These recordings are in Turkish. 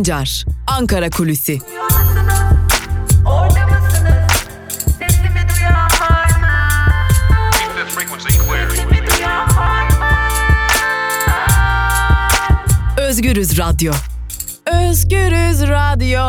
Sancar, Ankara Kulüsi. Özgürüz Radyo. Özgürüz Radyo.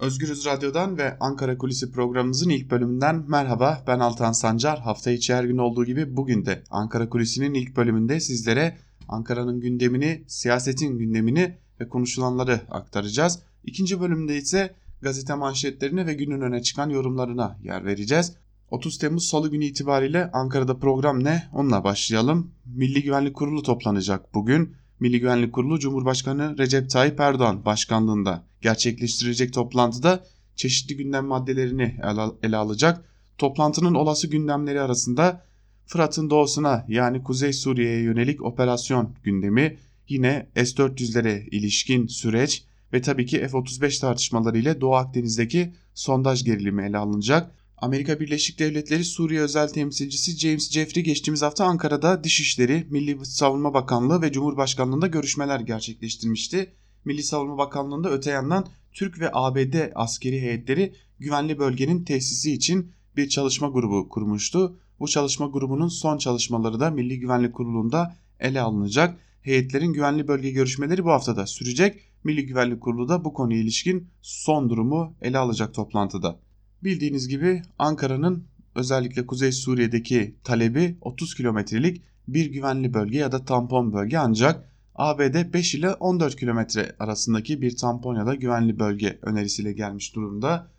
Özgürüz Radyo'dan ve Ankara Kulisi programımızın ilk bölümünden merhaba. Ben Altan Sancar. Hafta içi her gün olduğu gibi bugün de Ankara Kulisi'nin ilk bölümünde sizlere Ankara'nın gündemini, siyasetin gündemini ve konuşulanları aktaracağız. İkinci bölümde ise gazete manşetlerine ve günün öne çıkan yorumlarına yer vereceğiz. 30 Temmuz Salı günü itibariyle Ankara'da program ne? Onunla başlayalım. Milli Güvenlik Kurulu toplanacak bugün. Milli Güvenlik Kurulu Cumhurbaşkanı Recep Tayyip Erdoğan başkanlığında gerçekleştirecek toplantıda çeşitli gündem maddelerini ele alacak. Toplantının olası gündemleri arasında Fırat'ın doğusuna yani Kuzey Suriye'ye yönelik operasyon gündemi, yine S-400'lere ilişkin süreç ve tabii ki F-35 tartışmaları ile Doğu Akdeniz'deki sondaj gerilimi ele alınacak. Amerika Birleşik Devletleri Suriye Özel Temsilcisi James Jeffrey geçtiğimiz hafta Ankara'da Dışişleri, Milli Savunma Bakanlığı ve Cumhurbaşkanlığında görüşmeler gerçekleştirmişti. Milli Savunma Bakanlığı'nda öte yandan Türk ve ABD askeri heyetleri güvenli bölgenin tesisi için bir çalışma grubu kurmuştu. Bu çalışma grubunun son çalışmaları da Milli Güvenlik Kurulu'nda ele alınacak. Heyetlerin güvenli bölge görüşmeleri bu haftada sürecek. Milli Güvenlik Kurulu da bu konuya ilişkin son durumu ele alacak toplantıda. Bildiğiniz gibi Ankara'nın özellikle Kuzey Suriye'deki talebi 30 kilometrelik bir güvenli bölge ya da tampon bölge ancak ABD 5 ile 14 kilometre arasındaki bir tampon ya da güvenli bölge önerisiyle gelmiş durumda.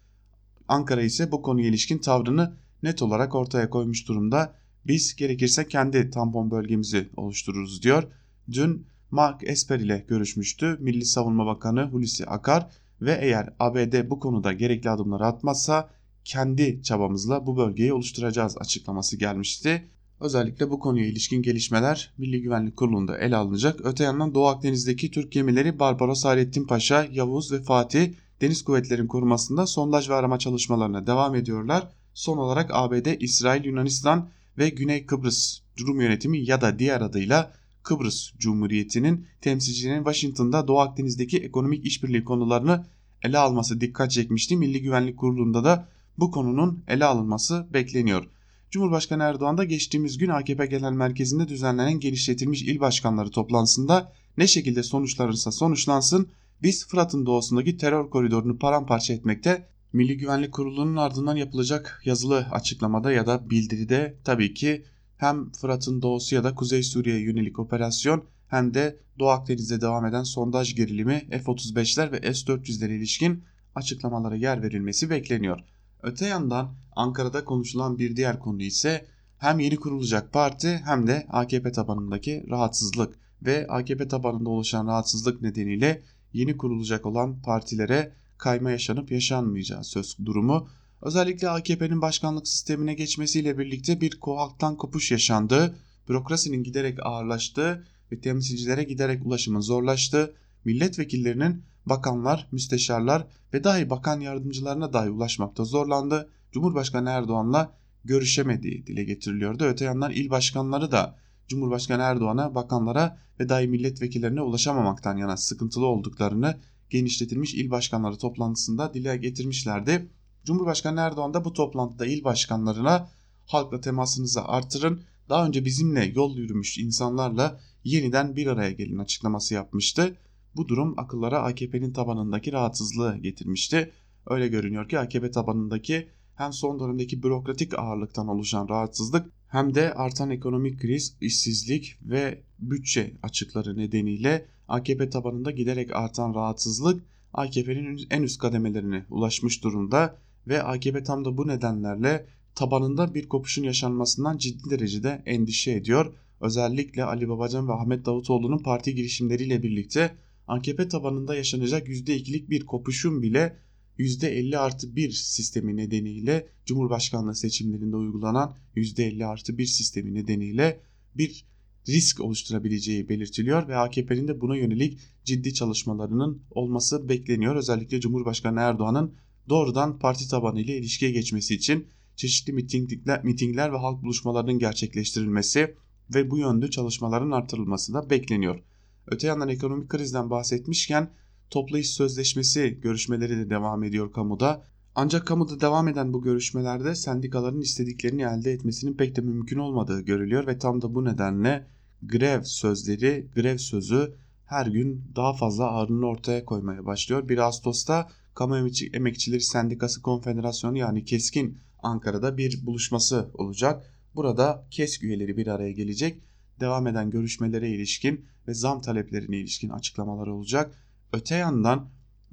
Ankara ise bu konuya ilişkin tavrını net olarak ortaya koymuş durumda. Biz gerekirse kendi tampon bölgemizi oluştururuz diyor. Dün Mark Esper ile görüşmüştü. Milli Savunma Bakanı Hulusi Akar ve eğer ABD bu konuda gerekli adımları atmazsa kendi çabamızla bu bölgeyi oluşturacağız açıklaması gelmişti. Özellikle bu konuya ilişkin gelişmeler Milli Güvenlik Kurulu'nda ele alınacak. Öte yandan Doğu Akdeniz'deki Türk gemileri Barbaros Hayrettin Paşa, Yavuz ve Fatih Deniz Kuvvetleri'nin korumasında sondaj ve arama çalışmalarına devam ediyorlar. Son olarak ABD, İsrail, Yunanistan ve Güney Kıbrıs Rum Yönetimi ya da diğer adıyla Kıbrıs Cumhuriyeti'nin temsilcilerinin Washington'da Doğu Akdeniz'deki ekonomik işbirliği konularını ele alması dikkat çekmişti. Milli Güvenlik Kurulu'nda da bu konunun ele alınması bekleniyor. Cumhurbaşkanı Erdoğan da geçtiğimiz gün AKP Genel Merkezi'nde düzenlenen genişletilmiş il başkanları toplantısında ne şekilde sonuçlanırsa sonuçlansın biz Fırat'ın doğusundaki terör koridorunu paramparça etmekte Milli Güvenlik Kurulu'nun ardından yapılacak yazılı açıklamada ya da bildiride tabii ki hem Fırat'ın doğusu ya da Kuzey Suriye'ye yönelik operasyon hem de Doğu Akdeniz'de devam eden sondaj gerilimi F-35'ler ve S-400'lere ilişkin açıklamalara yer verilmesi bekleniyor. Öte yandan Ankara'da konuşulan bir diğer konu ise hem yeni kurulacak parti hem de AKP tabanındaki rahatsızlık ve AKP tabanında oluşan rahatsızlık nedeniyle yeni kurulacak olan partilere kayma yaşanıp yaşanmayacağı söz durumu. Özellikle AKP'nin başkanlık sistemine geçmesiyle birlikte bir halktan kopuş yaşandı. Bürokrasinin giderek ağırlaştığı ve temsilcilere giderek ulaşımın zorlaştığı, milletvekillerinin bakanlar, müsteşarlar ve dahi bakan yardımcılarına dahi ulaşmakta zorlandı. Cumhurbaşkanı Erdoğan'la görüşemediği dile getiriliyordu. Öte yandan il başkanları da Cumhurbaşkanı Erdoğan'a, bakanlara ve dahi milletvekillerine ulaşamamaktan yana sıkıntılı olduklarını genişletilmiş il başkanları toplantısında dile getirmişlerdi. Cumhurbaşkanı Erdoğan da bu toplantıda il başkanlarına halkla temasınızı artırın, daha önce bizimle yol yürümüş insanlarla yeniden bir araya gelin açıklaması yapmıştı. Bu durum akıllara AKP'nin tabanındaki rahatsızlığı getirmişti. Öyle görünüyor ki AKP tabanındaki hem son dönemdeki bürokratik ağırlıktan oluşan rahatsızlık hem de artan ekonomik kriz, işsizlik ve bütçe açıkları nedeniyle AKP tabanında giderek artan rahatsızlık AKP'nin en üst kademelerine ulaşmış durumda ve AKP tam da bu nedenlerle tabanında bir kopuşun yaşanmasından ciddi derecede endişe ediyor. Özellikle Ali Babacan ve Ahmet Davutoğlu'nun parti girişimleriyle birlikte AKP tabanında yaşanacak %2'lik bir kopuşun bile %50 artı 1 sistemi nedeniyle Cumhurbaşkanlığı seçimlerinde uygulanan %50 artı 1 sistemi nedeniyle bir risk oluşturabileceği belirtiliyor ve AKP'nin de buna yönelik ciddi çalışmalarının olması bekleniyor. Özellikle Cumhurbaşkanı Erdoğan'ın doğrudan parti tabanı ile ilişkiye geçmesi için çeşitli mitingler, mitingler ve halk buluşmalarının gerçekleştirilmesi ve bu yönde çalışmaların artırılması da bekleniyor. Öte yandan ekonomik krizden bahsetmişken toplu iş sözleşmesi görüşmeleri de devam ediyor kamuda. Ancak kamuda devam eden bu görüşmelerde sendikaların istediklerini elde etmesinin pek de mümkün olmadığı görülüyor ve tam da bu nedenle grev sözleri, grev sözü her gün daha fazla ağırlığını ortaya koymaya başlıyor. 1 Ağustos'ta Kamu Emekçileri Sendikası Konfederasyonu yani KESK'in Ankara'da bir buluşması olacak. Burada KESK üyeleri bir araya gelecek. Devam eden görüşmelere ilişkin ve zam taleplerine ilişkin açıklamalar olacak. Öte yandan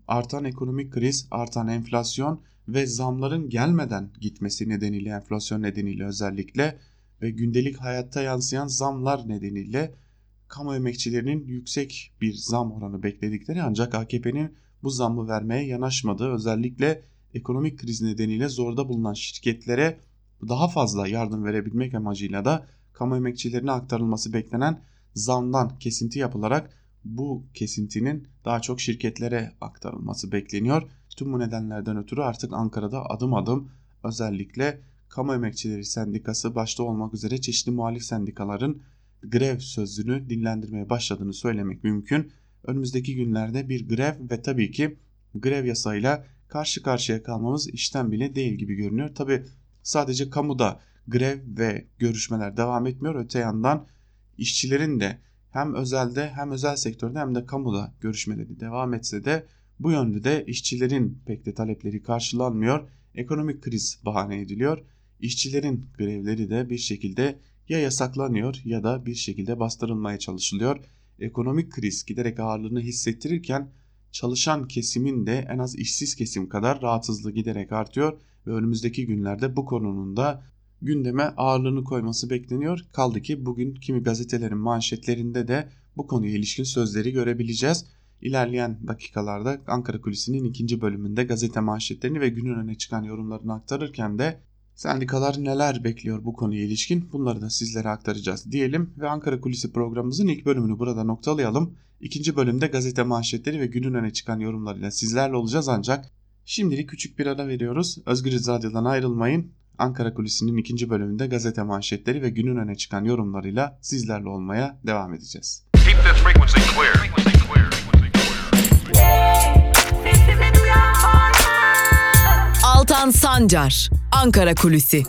artan ekonomik kriz, artan enflasyon ve zamların gelmeden gitmesi nedeniyle enflasyon nedeniyle özellikle ve gündelik hayatta yansıyan zamlar nedeniyle kamu emekçilerinin yüksek bir zam oranı bekledikleri ancak AKP'nin bu zammı vermeye yanaşmadığı özellikle ekonomik kriz nedeniyle zorda bulunan şirketlere daha fazla yardım verebilmek amacıyla da kamu emekçilerine aktarılması beklenen zamdan kesinti yapılarak bu kesintinin daha çok şirketlere aktarılması bekleniyor. Tüm bu nedenlerden ötürü artık Ankara'da adım adım özellikle Kamu Emekçileri Sendikası başta olmak üzere çeşitli muhalif sendikaların grev sözünü dinlendirmeye başladığını söylemek mümkün. Önümüzdeki günlerde bir grev ve tabii ki grev yasayla karşı karşıya kalmamız işten bile değil gibi görünüyor. Tabi sadece kamuda grev ve görüşmeler devam etmiyor. Öte yandan işçilerin de hem özelde hem özel sektörde hem de kamuda görüşmeleri devam etse de bu yönde de işçilerin pek de talepleri karşılanmıyor. Ekonomik kriz bahane ediliyor. İşçilerin grevleri de bir şekilde ya yasaklanıyor ya da bir şekilde bastırılmaya çalışılıyor. Ekonomik kriz giderek ağırlığını hissettirirken çalışan kesimin de en az işsiz kesim kadar rahatsızlığı giderek artıyor ve önümüzdeki günlerde bu konunun da gündeme ağırlığını koyması bekleniyor. Kaldı ki bugün kimi gazetelerin manşetlerinde de bu konuya ilişkin sözleri görebileceğiz. İlerleyen dakikalarda Ankara Kulisi'nin ikinci bölümünde gazete manşetlerini ve günün öne çıkan yorumlarını aktarırken de sendikalar neler bekliyor bu konuya ilişkin bunları da sizlere aktaracağız diyelim ve Ankara Kulisi programımızın ilk bölümünü burada noktalayalım. İkinci bölümde gazete manşetleri ve günün öne çıkan yorumlarıyla sizlerle olacağız ancak şimdilik küçük bir ara veriyoruz. Özgür Radyo'dan ayrılmayın. Ankara Kulisi'nin ikinci bölümünde gazete manşetleri ve günün öne çıkan yorumlarıyla sizlerle olmaya devam edeceğiz. Altan Sancar, Ankara Kulisi.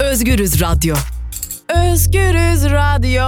Özgürüz Radyo. Özgürüz Radyo.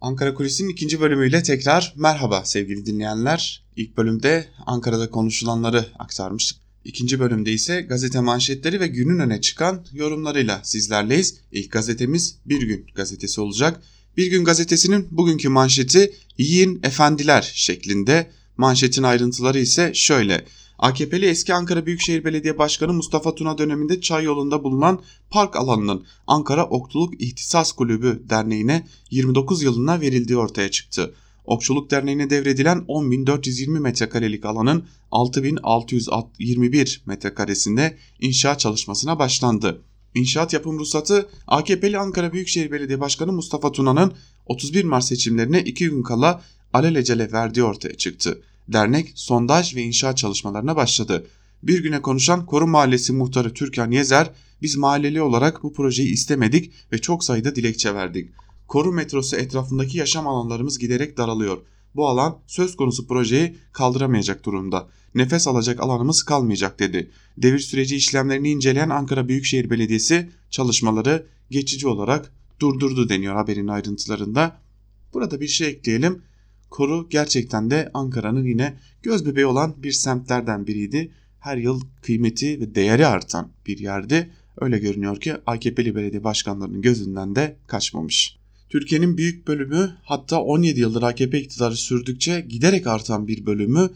Ankara Kulisi'nin ikinci bölümüyle tekrar merhaba sevgili dinleyenler. İlk bölümde Ankara'da konuşulanları aktarmıştık. İkinci bölümde ise gazete manşetleri ve günün öne çıkan yorumlarıyla sizlerleyiz. İlk gazetemiz Bir Gün gazetesi olacak. Bir Gün gazetesinin bugünkü manşeti Yiyin Efendiler şeklinde. Manşetin ayrıntıları ise şöyle. AKP'li eski Ankara Büyükşehir Belediye Başkanı Mustafa Tuna döneminde çay yolunda bulunan park alanının Ankara Okçuluk İhtisas Kulübü Derneği'ne 29 yılına verildiği ortaya çıktı. Okçuluk Derneği'ne devredilen 10.420 metrekarelik alanın 6.621 metrekaresinde inşaat çalışmasına başlandı. İnşaat yapım ruhsatı AKP'li Ankara Büyükşehir Belediye Başkanı Mustafa Tuna'nın 31 Mart seçimlerine 2 gün kala alelacele verdiği ortaya çıktı. Dernek sondaj ve inşaat çalışmalarına başladı. Bir güne konuşan Koru Mahallesi muhtarı Türkan Yezer, biz mahalleli olarak bu projeyi istemedik ve çok sayıda dilekçe verdik. Koru metrosu etrafındaki yaşam alanlarımız giderek daralıyor. Bu alan söz konusu projeyi kaldıramayacak durumda. Nefes alacak alanımız kalmayacak dedi. Devir süreci işlemlerini inceleyen Ankara Büyükşehir Belediyesi çalışmaları geçici olarak durdurdu deniyor haberin ayrıntılarında. Burada bir şey ekleyelim. Koru gerçekten de Ankara'nın yine göz bebeği olan bir semtlerden biriydi. Her yıl kıymeti ve değeri artan bir yerdi. Öyle görünüyor ki AKP'li belediye başkanlarının gözünden de kaçmamış. Türkiye'nin büyük bölümü hatta 17 yıldır AKP iktidarı sürdükçe giderek artan bir bölümü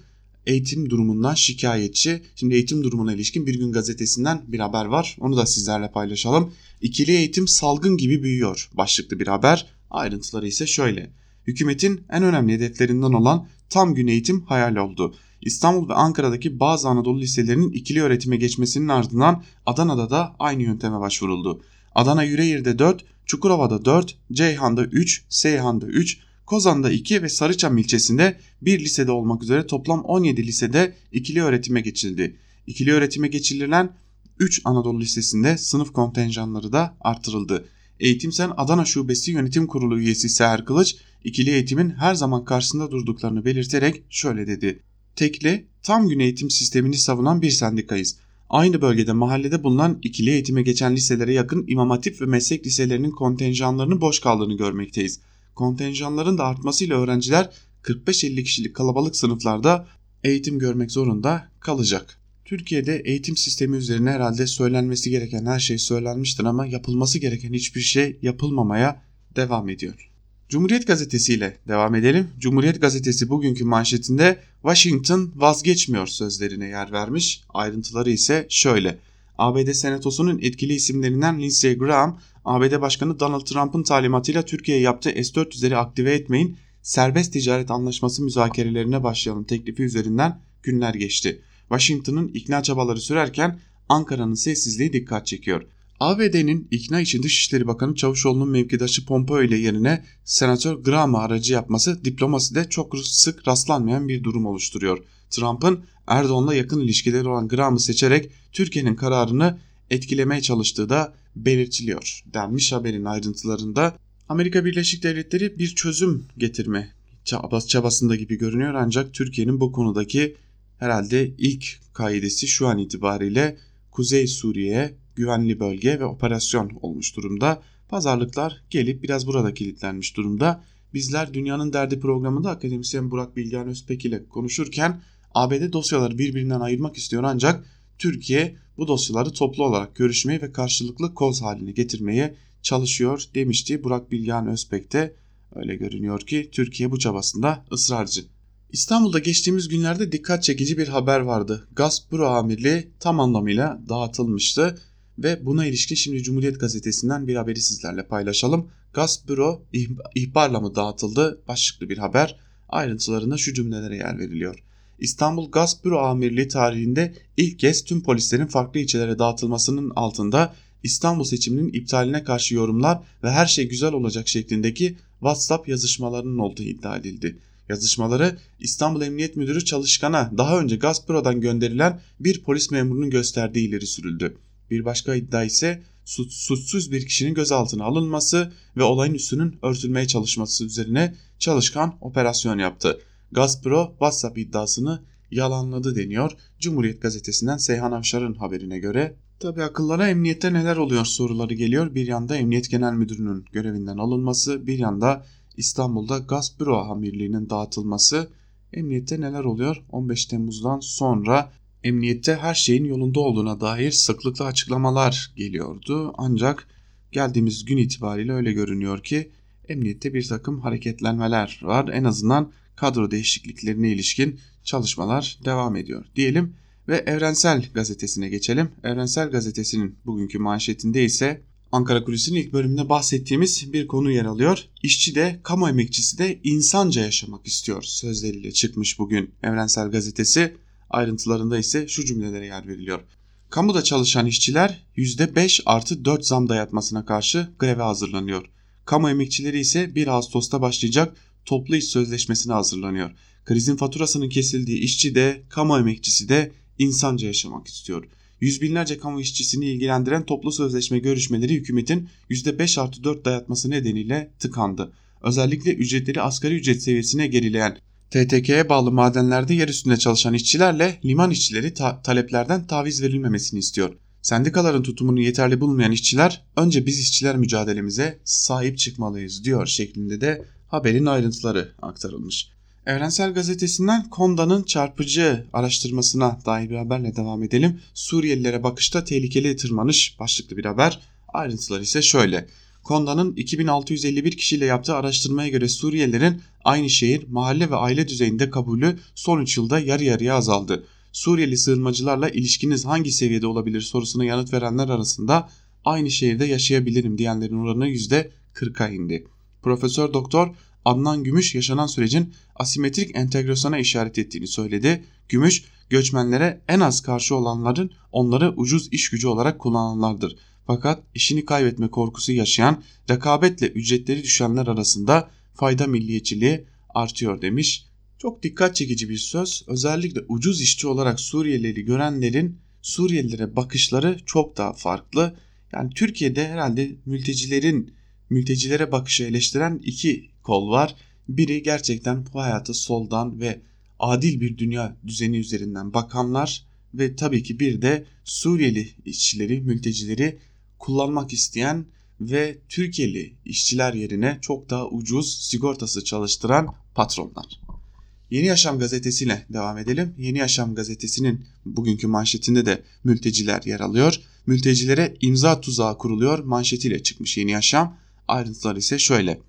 eğitim durumundan şikayetçi. Şimdi eğitim durumuna ilişkin bir gün gazetesinden bir haber var. Onu da sizlerle paylaşalım. İkili eğitim salgın gibi büyüyor başlıklı bir haber. Ayrıntıları ise şöyle. Hükümetin en önemli hedeflerinden olan tam gün eğitim hayal oldu. İstanbul ve Ankara'daki bazı Anadolu liselerinin ikili öğretime geçmesinin ardından Adana'da da aynı yönteme başvuruldu. Adana Yüreğir'de 4, Çukurova'da 4, Ceyhan'da 3, Seyhan'da 3, Kozan'da 2 ve Sarıçam ilçesinde bir lisede olmak üzere toplam 17 lisede ikili öğretime geçildi. İkili öğretime geçirilen 3 Anadolu Lisesi'nde sınıf kontenjanları da artırıldı. Eğitimsen Adana Şubesi Yönetim Kurulu üyesi Seher Kılıç, ikili eğitimin her zaman karşısında durduklarını belirterek şöyle dedi. Tekli, tam gün eğitim sistemini savunan bir sendikayız. Aynı bölgede mahallede bulunan ikili eğitime geçen liselere yakın İmam Hatip ve meslek liselerinin kontenjanlarının boş kaldığını görmekteyiz. Kontenjanların da artmasıyla öğrenciler 45-50 kişilik kalabalık sınıflarda eğitim görmek zorunda kalacak. Türkiye'de eğitim sistemi üzerine herhalde söylenmesi gereken her şey söylenmiştir ama yapılması gereken hiçbir şey yapılmamaya devam ediyor. Cumhuriyet Gazetesi ile devam edelim. Cumhuriyet Gazetesi bugünkü manşetinde Washington vazgeçmiyor sözlerine yer vermiş. Ayrıntıları ise şöyle. ABD Senatosu'nun etkili isimlerinden Lindsey Graham, ABD Başkanı Donald Trump'ın talimatıyla Türkiye'ye yaptığı S-400'leri aktive etmeyin, serbest ticaret anlaşması müzakerelerine başlayalım teklifi üzerinden günler geçti. Washington'ın ikna çabaları sürerken Ankara'nın sessizliği dikkat çekiyor. ABD'nin ikna için Dışişleri Bakanı Çavuşoğlu'nun mevkidaşı Pompeo ile yerine Senatör Graham'ı aracı yapması diplomaside çok sık rastlanmayan bir durum oluşturuyor. Trump'ın Erdoğan'la yakın ilişkileri olan Graham'ı seçerek Türkiye'nin kararını etkilemeye çalıştığı da belirtiliyor denmiş haberin ayrıntılarında. Amerika Birleşik Devletleri bir çözüm getirme çabasında gibi görünüyor ancak Türkiye'nin bu konudaki herhalde ilk kaidesi şu an itibariyle Kuzey Suriye'ye güvenli bölge ve operasyon olmuş durumda. Pazarlıklar gelip biraz burada kilitlenmiş durumda. Bizler Dünyanın Derdi programında akademisyen Burak Bilgehan Özpek ile konuşurken ABD dosyaları birbirinden ayırmak istiyor ancak Türkiye bu dosyaları toplu olarak görüşmeyi ve karşılıklı koz haline getirmeye çalışıyor demişti Burak Bilgehan Özpek de öyle görünüyor ki Türkiye bu çabasında ısrarcı. İstanbul'da geçtiğimiz günlerde dikkat çekici bir haber vardı. Gasp Büro Amirliği tam anlamıyla dağıtılmıştı ve buna ilişkin şimdi Cumhuriyet Gazetesi'nden bir haberi sizlerle paylaşalım. Gasp Büro ihbarla mı dağıtıldı başlıklı bir haber. Ayrıntılarında şu cümlelere yer veriliyor. İstanbul Büro Amirliği tarihinde ilk kez tüm polislerin farklı ilçelere dağıtılmasının altında İstanbul seçiminin iptaline karşı yorumlar ve her şey güzel olacak şeklindeki WhatsApp yazışmalarının olduğu iddia edildi. Yazışmaları İstanbul Emniyet Müdürü Çalışkan'a daha önce Gazpro'dan gönderilen bir polis memurunun gösterdiği ileri sürüldü. Bir başka iddia ise suçsuz bir kişinin gözaltına alınması ve olayın üstünün örtülmeye çalışması üzerine çalışkan operasyon yaptı. Gazpro WhatsApp iddiasını yalanladı deniyor. Cumhuriyet gazetesinden Seyhan Avşar'ın haberine göre. Tabi akıllara emniyette neler oluyor soruları geliyor. Bir yanda Emniyet Genel Müdürü'nün görevinden alınması, bir yanda İstanbul'da gaz büro dağıtılması. Emniyette neler oluyor? 15 Temmuz'dan sonra emniyette her şeyin yolunda olduğuna dair sıklıkla açıklamalar geliyordu. Ancak geldiğimiz gün itibariyle öyle görünüyor ki emniyette bir takım hareketlenmeler var. En azından kadro değişikliklerine ilişkin çalışmalar devam ediyor diyelim ve Evrensel Gazetesi'ne geçelim. Evrensel Gazetesi'nin bugünkü manşetinde ise Ankara Kulisi'nin ilk bölümünde bahsettiğimiz bir konu yer alıyor. İşçi de kamu emekçisi de insanca yaşamak istiyor sözleriyle çıkmış bugün Evrensel Gazetesi. Ayrıntılarında ise şu cümlelere yer veriliyor. Kamuda çalışan işçiler %5 artı 4 zam dayatmasına karşı greve hazırlanıyor. Kamu emekçileri ise 1 Ağustos'ta başlayacak toplu iş sözleşmesine hazırlanıyor. Krizin faturasının kesildiği işçi de kamu emekçisi de insanca yaşamak istiyor yüz binlerce kamu işçisini ilgilendiren toplu sözleşme görüşmeleri hükümetin %5 artı 4 dayatması nedeniyle tıkandı. Özellikle ücretleri asgari ücret seviyesine gerileyen TTK'ye bağlı madenlerde yer üstünde çalışan işçilerle liman işçileri ta taleplerden taviz verilmemesini istiyor. Sendikaların tutumunu yeterli bulmayan işçiler önce biz işçiler mücadelemize sahip çıkmalıyız diyor şeklinde de haberin ayrıntıları aktarılmış. Evrensel Gazetesi'nden Konda'nın çarpıcı araştırmasına dair bir haberle devam edelim. Suriyelilere bakışta tehlikeli tırmanış başlıklı bir haber. Ayrıntılar ise şöyle. Konda'nın 2651 kişiyle yaptığı araştırmaya göre Suriyelilerin aynı şehir, mahalle ve aile düzeyinde kabulü son 3 yılda yarı yarıya azaldı. Suriyeli sığınmacılarla ilişkiniz hangi seviyede olabilir sorusuna yanıt verenler arasında aynı şehirde yaşayabilirim diyenlerin oranı %40'a indi. Profesör Doktor Adnan Gümüş yaşanan sürecin asimetrik entegrasyona işaret ettiğini söyledi. Gümüş, göçmenlere en az karşı olanların onları ucuz iş gücü olarak kullananlardır. Fakat işini kaybetme korkusu yaşayan, rekabetle ücretleri düşenler arasında fayda milliyetçiliği artıyor demiş. Çok dikkat çekici bir söz. Özellikle ucuz işçi olarak Suriyelileri görenlerin Suriyelilere bakışları çok daha farklı. Yani Türkiye'de herhalde mültecilerin mültecilere bakışı eleştiren iki kol var. Biri gerçekten bu hayatı soldan ve adil bir dünya düzeni üzerinden bakanlar ve tabii ki bir de Suriyeli işçileri, mültecileri kullanmak isteyen ve Türkiye'li işçiler yerine çok daha ucuz sigortası çalıştıran patronlar. Yeni Yaşam gazetesiyle devam edelim. Yeni Yaşam gazetesinin bugünkü manşetinde de mülteciler yer alıyor. Mültecilere imza tuzağı kuruluyor manşetiyle çıkmış Yeni Yaşam. Ayrıntılar ise şöyle.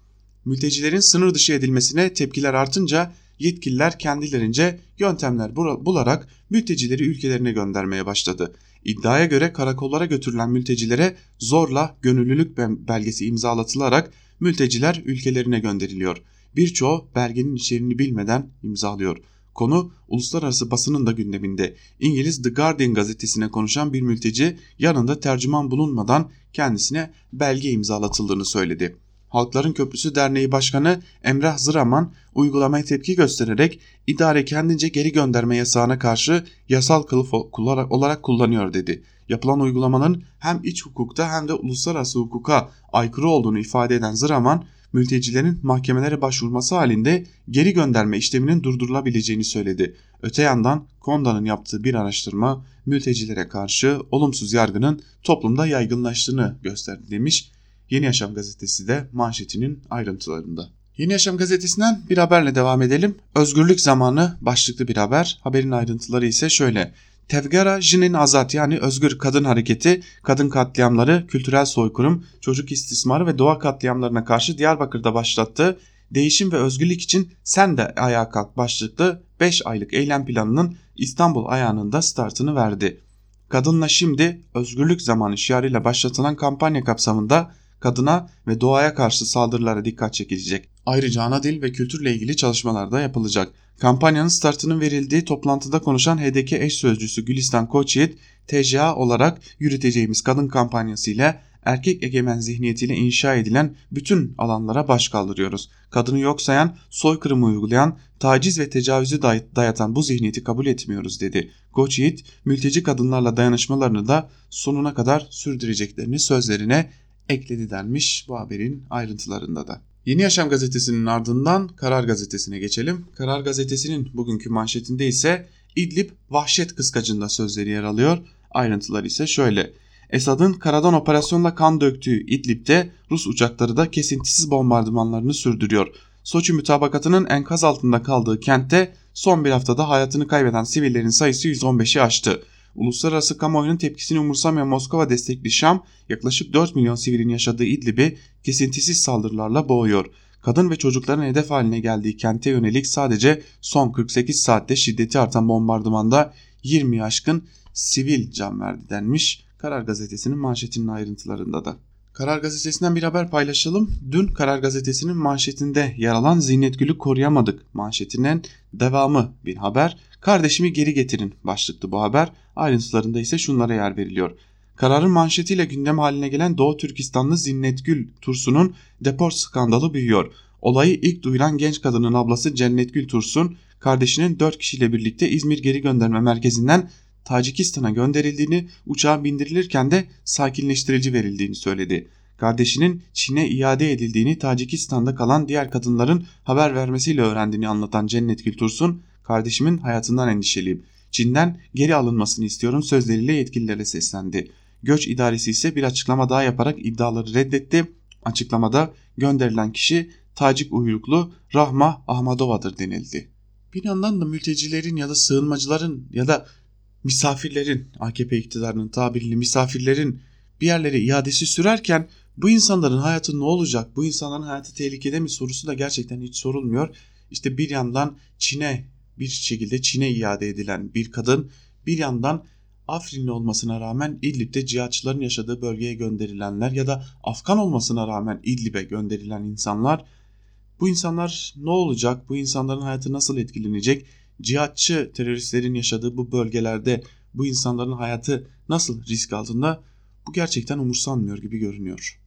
Mültecilerin sınır dışı edilmesine tepkiler artınca yetkililer kendilerince yöntemler bularak mültecileri ülkelerine göndermeye başladı. İddiaya göre karakollara götürülen mültecilere zorla gönüllülük belgesi imzalatılarak mülteciler ülkelerine gönderiliyor. Birçoğu belgenin içeriğini bilmeden imzalıyor. Konu uluslararası basının da gündeminde. İngiliz The Guardian gazetesine konuşan bir mülteci yanında tercüman bulunmadan kendisine belge imzalatıldığını söyledi. Halkların Köprüsü Derneği Başkanı Emrah Zıraman uygulamaya tepki göstererek idare kendince geri gönderme yasağına karşı yasal kılıf olarak kullanıyor dedi. Yapılan uygulamanın hem iç hukukta hem de uluslararası hukuka aykırı olduğunu ifade eden Zıraman, mültecilerin mahkemelere başvurması halinde geri gönderme işleminin durdurulabileceğini söyledi. Öte yandan Konda'nın yaptığı bir araştırma mültecilere karşı olumsuz yargının toplumda yaygınlaştığını gösterdi demiş. Yeni Yaşam gazetesi de manşetinin ayrıntılarında. Yeni Yaşam gazetesinden bir haberle devam edelim. Özgürlük zamanı başlıklı bir haber. Haberin ayrıntıları ise şöyle. Tevgara Jinin Azat yani Özgür Kadın Hareketi, kadın katliamları, kültürel soykırım, çocuk istismarı ve doğa katliamlarına karşı Diyarbakır'da başlattığı Değişim ve Özgürlük için Sen de Ayağa Kalk başlıklı 5 aylık eylem planının İstanbul ayağında startını verdi. Kadınla Şimdi Özgürlük Zamanı şiarıyla başlatılan kampanya kapsamında kadına ve doğaya karşı saldırılara dikkat çekilecek. Ayrıca ana dil ve kültürle ilgili çalışmalar da yapılacak. Kampanyanın startının verildiği toplantıda konuşan HDK eş sözcüsü Gülistan Koçyiğit, TCA olarak yürüteceğimiz kadın kampanyası ile erkek egemen zihniyetiyle inşa edilen bütün alanlara baş kaldırıyoruz. Kadını yok sayan, soykırımı uygulayan, taciz ve tecavüzü dayatan bu zihniyeti kabul etmiyoruz dedi. Koçyiğit, mülteci kadınlarla dayanışmalarını da sonuna kadar sürdüreceklerini sözlerine ekledi denmiş bu haberin ayrıntılarında da. Yeni Yaşam gazetesinin ardından Karar gazetesine geçelim. Karar gazetesinin bugünkü manşetinde ise İdlib vahşet kıskacında sözleri yer alıyor. Ayrıntılar ise şöyle. Esad'ın karadan operasyonla kan döktüğü İdlib'de Rus uçakları da kesintisiz bombardımanlarını sürdürüyor. Soçi mütabakatının enkaz altında kaldığı kentte son bir haftada hayatını kaybeden sivillerin sayısı 115'i aştı. Uluslararası kamuoyunun tepkisini umursamayan Moskova destekli Şam yaklaşık 4 milyon sivilin yaşadığı İdlib'i kesintisiz saldırılarla boğuyor. Kadın ve çocukların hedef haline geldiği kente yönelik sadece son 48 saatte şiddeti artan bombardımanda 20 aşkın sivil can verdi denmiş Karar Gazetesi'nin manşetinin ayrıntılarında da. Karar Gazetesi'nden bir haber paylaşalım. Dün Karar Gazetesi'nin manşetinde yer alan Zinet Gül'ü koruyamadık manşetinin devamı bir haber. Kardeşimi geri getirin başlıklı bu haber. Ayrıntılarında ise şunlara yer veriliyor. Kararın manşetiyle gündem haline gelen Doğu Türkistanlı Zinnet Gül Tursun'un deport skandalı büyüyor. Olayı ilk duyuran genç kadının ablası Cennet Gül Tursun, kardeşinin 4 kişiyle birlikte İzmir Geri Gönderme Merkezi'nden Tacikistan'a gönderildiğini, uçağa bindirilirken de sakinleştirici verildiğini söyledi. Kardeşinin Çin'e iade edildiğini Tacikistan'da kalan diğer kadınların haber vermesiyle öğrendiğini anlatan Cennet Gültursun, kardeşimin hayatından endişeliyim. Çin'den geri alınmasını istiyorum sözleriyle yetkililere seslendi. Göç idaresi ise bir açıklama daha yaparak iddiaları reddetti. Açıklamada gönderilen kişi Tacik uyruklu Rahma Ahmadova'dır denildi. Bir yandan da mültecilerin ya da sığınmacıların ya da misafirlerin AKP iktidarının tabiriyle misafirlerin bir yerlere iadesi sürerken bu insanların hayatı ne olacak? Bu insanların hayatı tehlikede mi sorusu da gerçekten hiç sorulmuyor. İşte bir yandan Çin'e bir şekilde Çin'e iade edilen bir kadın bir yandan Afrinli olmasına rağmen İdlib'de cihatçıların yaşadığı bölgeye gönderilenler ya da Afgan olmasına rağmen İdlib'e gönderilen insanlar bu insanlar ne olacak? Bu insanların hayatı nasıl etkilenecek? cihatçı teröristlerin yaşadığı bu bölgelerde bu insanların hayatı nasıl risk altında bu gerçekten umursanmıyor gibi görünüyor.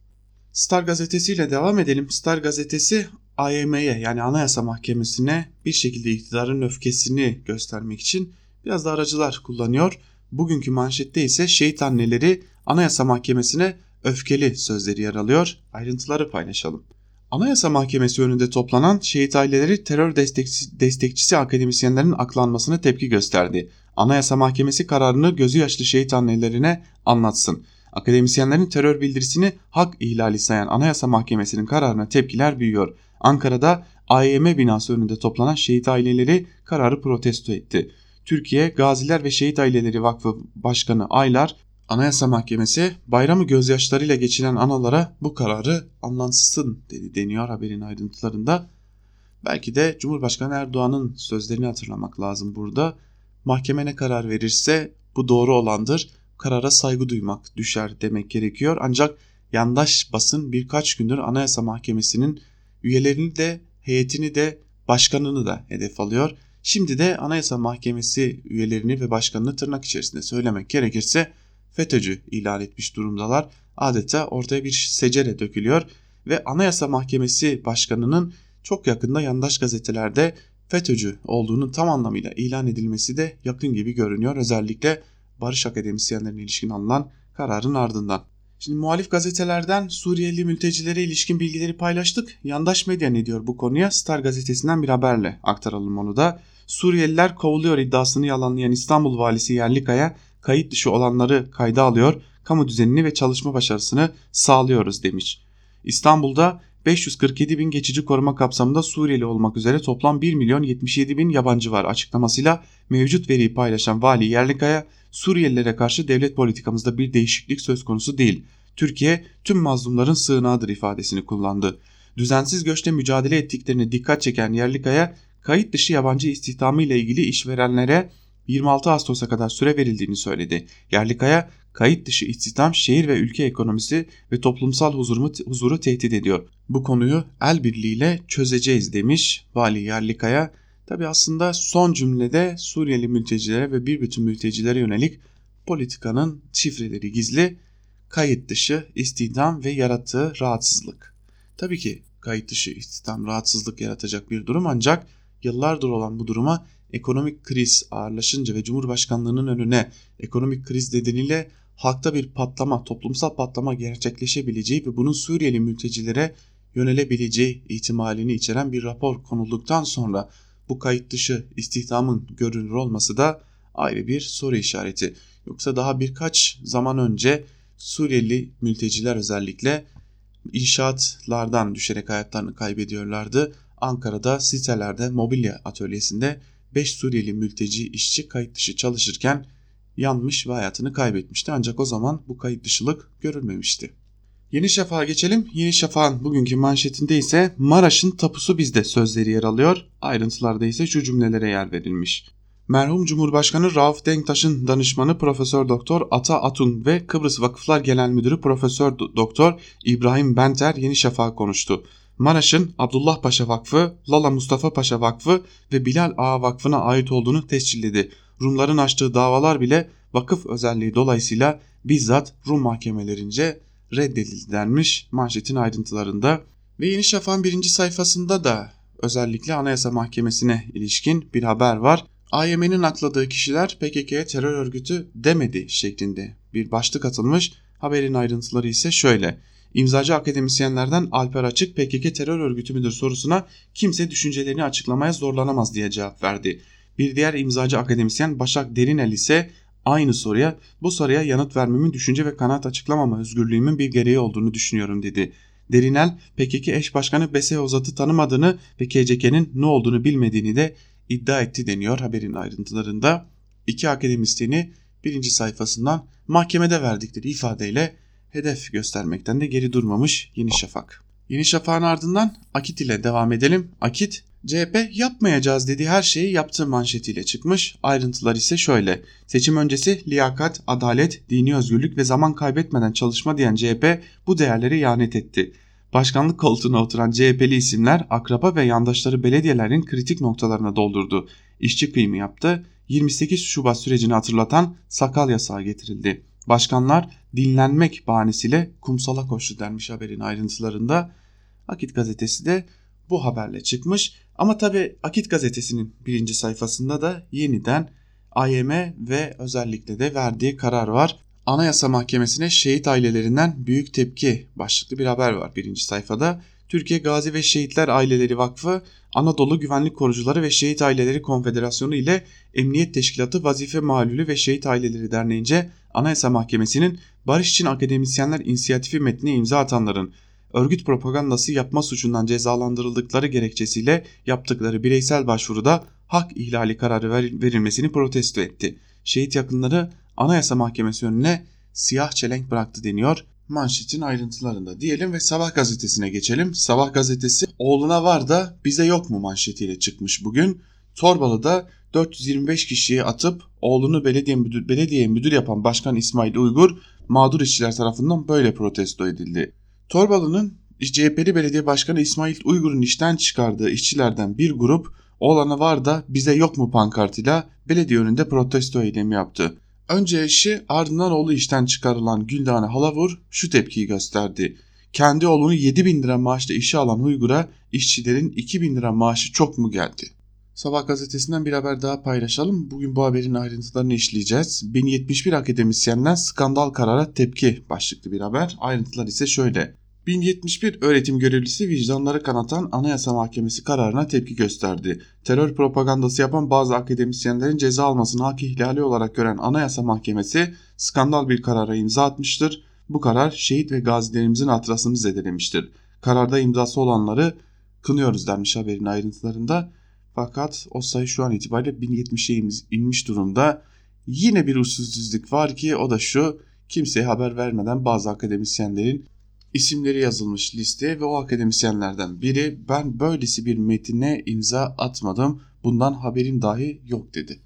Star gazetesiyle devam edelim. Star gazetesi AYM'ye yani Anayasa Mahkemesi'ne bir şekilde iktidarın öfkesini göstermek için biraz da aracılar kullanıyor. Bugünkü manşette ise şehit anneleri Anayasa Mahkemesi'ne öfkeli sözleri yer alıyor. Ayrıntıları paylaşalım. Anayasa Mahkemesi önünde toplanan şehit aileleri terör destekçisi, destekçisi akademisyenlerin aklanmasına tepki gösterdi. Anayasa Mahkemesi kararını gözü yaşlı şehit annelerine anlatsın. Akademisyenlerin terör bildirisini hak ihlali sayan Anayasa Mahkemesi'nin kararına tepkiler büyüyor. Ankara'da AYM binası önünde toplanan şehit aileleri kararı protesto etti. Türkiye Gaziler ve Şehit Aileleri Vakfı Başkanı Aylar, Anayasa Mahkemesi bayramı gözyaşlarıyla geçiren analara bu kararı anlansın dedi deniyor haberin ayrıntılarında. Belki de Cumhurbaşkanı Erdoğan'ın sözlerini hatırlamak lazım burada. Mahkeme ne karar verirse bu doğru olandır. Karara saygı duymak düşer demek gerekiyor. Ancak yandaş basın birkaç gündür Anayasa Mahkemesi'nin üyelerini de heyetini de başkanını da hedef alıyor. Şimdi de Anayasa Mahkemesi üyelerini ve başkanını tırnak içerisinde söylemek gerekirse FETÖ'cü ilan etmiş durumdalar. Adeta ortaya bir secere dökülüyor ve Anayasa Mahkemesi Başkanı'nın çok yakında yandaş gazetelerde FETÖ'cü olduğunu tam anlamıyla ilan edilmesi de yakın gibi görünüyor. Özellikle barış akademisyenlerine ilişkin alınan kararın ardından. Şimdi muhalif gazetelerden Suriyeli mültecilere ilişkin bilgileri paylaştık. Yandaş medya ne diyor bu konuya? Star gazetesinden bir haberle aktaralım onu da. Suriyeliler kovuluyor iddiasını yalanlayan İstanbul valisi Yerlikaya kayıt dışı olanları kayda alıyor, kamu düzenini ve çalışma başarısını sağlıyoruz demiş. İstanbul'da 547 bin geçici koruma kapsamında Suriyeli olmak üzere toplam 1 milyon 77 bin yabancı var açıklamasıyla mevcut veriyi paylaşan Vali Yerlikaya Suriyelilere karşı devlet politikamızda bir değişiklik söz konusu değil. Türkiye tüm mazlumların sığınağıdır ifadesini kullandı. Düzensiz göçle mücadele ettiklerini dikkat çeken Yerlikaya kayıt dışı yabancı istihdamı ile ilgili işverenlere 26 Ağustos'a kadar süre verildiğini söyledi. Yerlikaya kayıt dışı istihdam şehir ve ülke ekonomisi ve toplumsal huzuru, huzuru tehdit ediyor. Bu konuyu el birliğiyle çözeceğiz demiş Vali Yerlikaya. Tabi aslında son cümlede Suriyeli mültecilere ve bir bütün mültecilere yönelik politikanın şifreleri gizli, kayıt dışı istihdam ve yarattığı rahatsızlık. Tabii ki kayıt dışı istihdam rahatsızlık yaratacak bir durum ancak yıllardır olan bu duruma ekonomik kriz ağırlaşınca ve Cumhurbaşkanlığının önüne ekonomik kriz nedeniyle halkta bir patlama, toplumsal patlama gerçekleşebileceği ve bunun Suriyeli mültecilere yönelebileceği ihtimalini içeren bir rapor konulduktan sonra bu kayıt dışı istihdamın görünür olması da ayrı bir soru işareti. Yoksa daha birkaç zaman önce Suriyeli mülteciler özellikle inşaatlardan düşerek hayatlarını kaybediyorlardı. Ankara'da sitelerde mobilya atölyesinde 5 Suriyeli mülteci işçi kayıt dışı çalışırken yanmış ve hayatını kaybetmişti. Ancak o zaman bu kayıt dışılık görülmemişti. Yeni Şafak'a geçelim. Yeni Şafak'ın bugünkü manşetinde ise Maraş'ın tapusu bizde sözleri yer alıyor. Ayrıntılarda ise şu cümlelere yer verilmiş. Merhum Cumhurbaşkanı Rauf Denktaş'ın danışmanı Profesör Doktor Ata Atun ve Kıbrıs Vakıflar Genel Müdürü Profesör Doktor İbrahim Benter Yeni Şafak'a konuştu. Maraş'ın Abdullah Paşa Vakfı, Lala Mustafa Paşa Vakfı ve Bilal Ağa Vakfı'na ait olduğunu tescilledi. Rumların açtığı davalar bile vakıf özelliği dolayısıyla bizzat Rum mahkemelerince reddedildi denmiş manşetin ayrıntılarında. Ve Yeni Şafak'ın birinci sayfasında da özellikle Anayasa Mahkemesi'ne ilişkin bir haber var. AYM'nin akladığı kişiler PKK'ye terör örgütü demedi şeklinde bir başlık atılmış. Haberin ayrıntıları ise şöyle. İmzacı akademisyenlerden Alper Açık PKK terör örgütü müdür sorusuna kimse düşüncelerini açıklamaya zorlanamaz diye cevap verdi. Bir diğer imzacı akademisyen Başak Derinel ise aynı soruya bu soruya yanıt vermemin düşünce ve kanaat açıklamama özgürlüğümün bir gereği olduğunu düşünüyorum dedi. Derinel PKK eş başkanı Bese Ozat'ı tanımadığını ve KCK'nin ne olduğunu bilmediğini de iddia etti deniyor haberin ayrıntılarında. İki akademisyeni birinci sayfasından mahkemede verdikleri ifadeyle hedef göstermekten de geri durmamış Yeni Şafak. Yeni Şafak'ın ardından Akit ile devam edelim. Akit, CHP yapmayacağız dediği her şeyi yaptığı manşetiyle çıkmış. Ayrıntılar ise şöyle. Seçim öncesi liyakat, adalet, dini özgürlük ve zaman kaybetmeden çalışma diyen CHP bu değerleri ihanet etti. Başkanlık koltuğuna oturan CHP'li isimler akraba ve yandaşları belediyelerin kritik noktalarına doldurdu. İşçi kıyımı yaptı. 28 Şubat sürecini hatırlatan sakal yasağı getirildi. Başkanlar dinlenmek bahanesiyle kumsala koştu denmiş haberin ayrıntılarında. Akit gazetesi de bu haberle çıkmış. Ama tabi Akit gazetesinin birinci sayfasında da yeniden AYM ve özellikle de verdiği karar var. Anayasa Mahkemesi'ne şehit ailelerinden büyük tepki başlıklı bir haber var birinci sayfada. Türkiye Gazi ve Şehitler Aileleri Vakfı, Anadolu Güvenlik Korucuları ve Şehit Aileleri Konfederasyonu ile Emniyet Teşkilatı Vazife Malulü ve Şehit Aileleri Derneği'nce Anayasa Mahkemesi'nin Barış için Akademisyenler İnisiyatifi metnine imza atanların örgüt propagandası yapma suçundan cezalandırıldıkları gerekçesiyle yaptıkları bireysel başvuruda hak ihlali kararı verilmesini protesto etti. Şehit yakınları Anayasa Mahkemesi önüne siyah çelenk bıraktı deniyor manşetin ayrıntılarında diyelim ve Sabah gazetesine geçelim. Sabah gazetesi oğluna var da bize yok mu manşetiyle çıkmış bugün. Torbalı'da 425 kişiyi atıp oğlunu belediye müdür, belediye müdür yapan Başkan İsmail Uygur mağdur işçiler tarafından böyle protesto edildi. Torbalı'nın CHP'li belediye başkanı İsmail Uygur'un işten çıkardığı işçilerden bir grup oğlana var da bize yok mu pankartıyla belediye önünde protesto eylemi yaptı. Önce eşi ardından oğlu işten çıkarılan Güldane Halavur şu tepkiyi gösterdi. Kendi oğlunu 7 bin lira maaşla işe alan Uygur'a işçilerin 2 bin lira maaşı çok mu geldi? Sabah gazetesinden bir haber daha paylaşalım. Bugün bu haberin ayrıntılarını işleyeceğiz. 1071 akademisyenden skandal karara tepki başlıklı bir haber. Ayrıntılar ise şöyle. 1071 öğretim görevlisi vicdanları kanatan Anayasa Mahkemesi kararına tepki gösterdi. Terör propagandası yapan bazı akademisyenlerin ceza almasını hak ihlali olarak gören Anayasa Mahkemesi skandal bir karara imza atmıştır. Bu karar şehit ve gazilerimizin hatırasını zedelemiştir. Kararda imzası olanları kınıyoruz denmiş haberin ayrıntılarında. Fakat o sayı şu an itibariyle 1070'e inmiş durumda. Yine bir usulsüzlük var ki o da şu kimseye haber vermeden bazı akademisyenlerin isimleri yazılmış listeye ve o akademisyenlerden biri ben böylesi bir metine imza atmadım bundan haberim dahi yok dedi.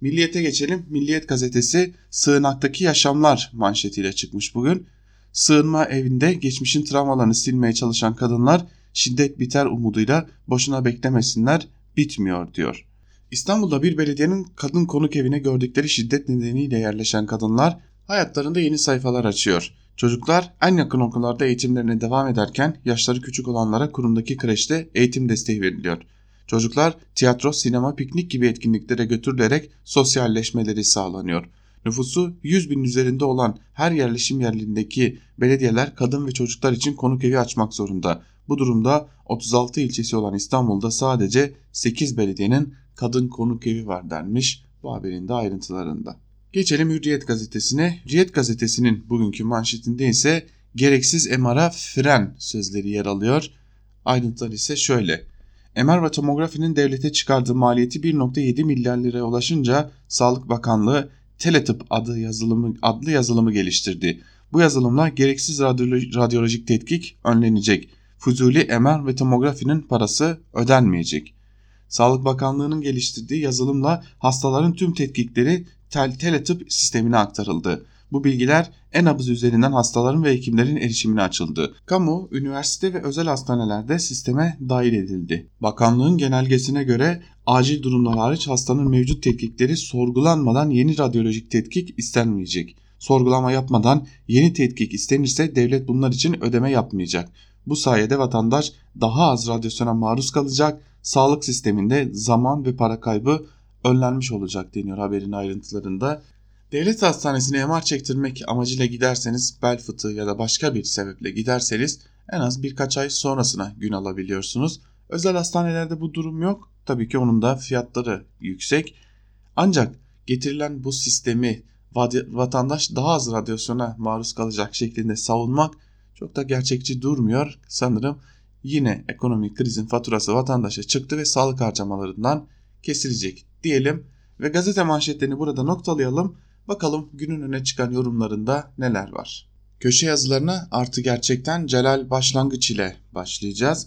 Milliyete geçelim. Milliyet gazetesi sığınaktaki yaşamlar manşetiyle çıkmış bugün. Sığınma evinde geçmişin travmalarını silmeye çalışan kadınlar şiddet biter umuduyla boşuna beklemesinler bitmiyor diyor. İstanbul'da bir belediyenin kadın konuk evine gördükleri şiddet nedeniyle yerleşen kadınlar hayatlarında yeni sayfalar açıyor. Çocuklar en yakın okullarda eğitimlerine devam ederken yaşları küçük olanlara kurumdaki kreşte eğitim desteği veriliyor. Çocuklar tiyatro, sinema, piknik gibi etkinliklere götürülerek sosyalleşmeleri sağlanıyor. Nüfusu 100 bin üzerinde olan her yerleşim yerlerindeki belediyeler kadın ve çocuklar için konuk evi açmak zorunda. Bu durumda 36 ilçesi olan İstanbul'da sadece 8 belediyenin kadın konuk evi var denmiş bu haberin de ayrıntılarında. Geçelim Hürriyet gazetesine. Hürriyet gazetesinin bugünkü manşetinde ise gereksiz MR'a fren sözleri yer alıyor. Ayrıntılar ise şöyle. MR ve tomografinin devlete çıkardığı maliyeti 1.7 milyar liraya ulaşınca Sağlık Bakanlığı Teletıp adı yazılımı, adlı yazılımı geliştirdi. Bu yazılımla gereksiz radyolojik tetkik önlenecek. Fuzuli MR ve tomografinin parası ödenmeyecek. Sağlık Bakanlığı'nın geliştirdiği yazılımla hastaların tüm tetkikleri tel teletıp sistemine aktarıldı. Bu bilgiler e-nabız üzerinden hastaların ve hekimlerin erişimine açıldı. Kamu, üniversite ve özel hastanelerde sisteme dahil edildi. Bakanlığın genelgesine göre acil durumlar hariç hastanın mevcut tetkikleri sorgulanmadan yeni radyolojik tetkik istenmeyecek. Sorgulama yapmadan yeni tetkik istenirse devlet bunlar için ödeme yapmayacak. Bu sayede vatandaş daha az radyasyona maruz kalacak, sağlık sisteminde zaman ve para kaybı önlenmiş olacak deniyor haberin ayrıntılarında. Devlet hastanesine MR çektirmek amacıyla giderseniz bel fıtığı ya da başka bir sebeple giderseniz en az birkaç ay sonrasına gün alabiliyorsunuz. Özel hastanelerde bu durum yok. Tabii ki onun da fiyatları yüksek. Ancak getirilen bu sistemi vatandaş daha az radyasyona maruz kalacak şeklinde savunmak çok da gerçekçi durmuyor. Sanırım yine ekonomik krizin faturası vatandaşa çıktı ve sağlık harcamalarından kesilecek diyelim ve gazete manşetlerini burada noktalayalım. Bakalım günün öne çıkan yorumlarında neler var. Köşe yazılarına artı gerçekten Celal Başlangıç ile başlayacağız.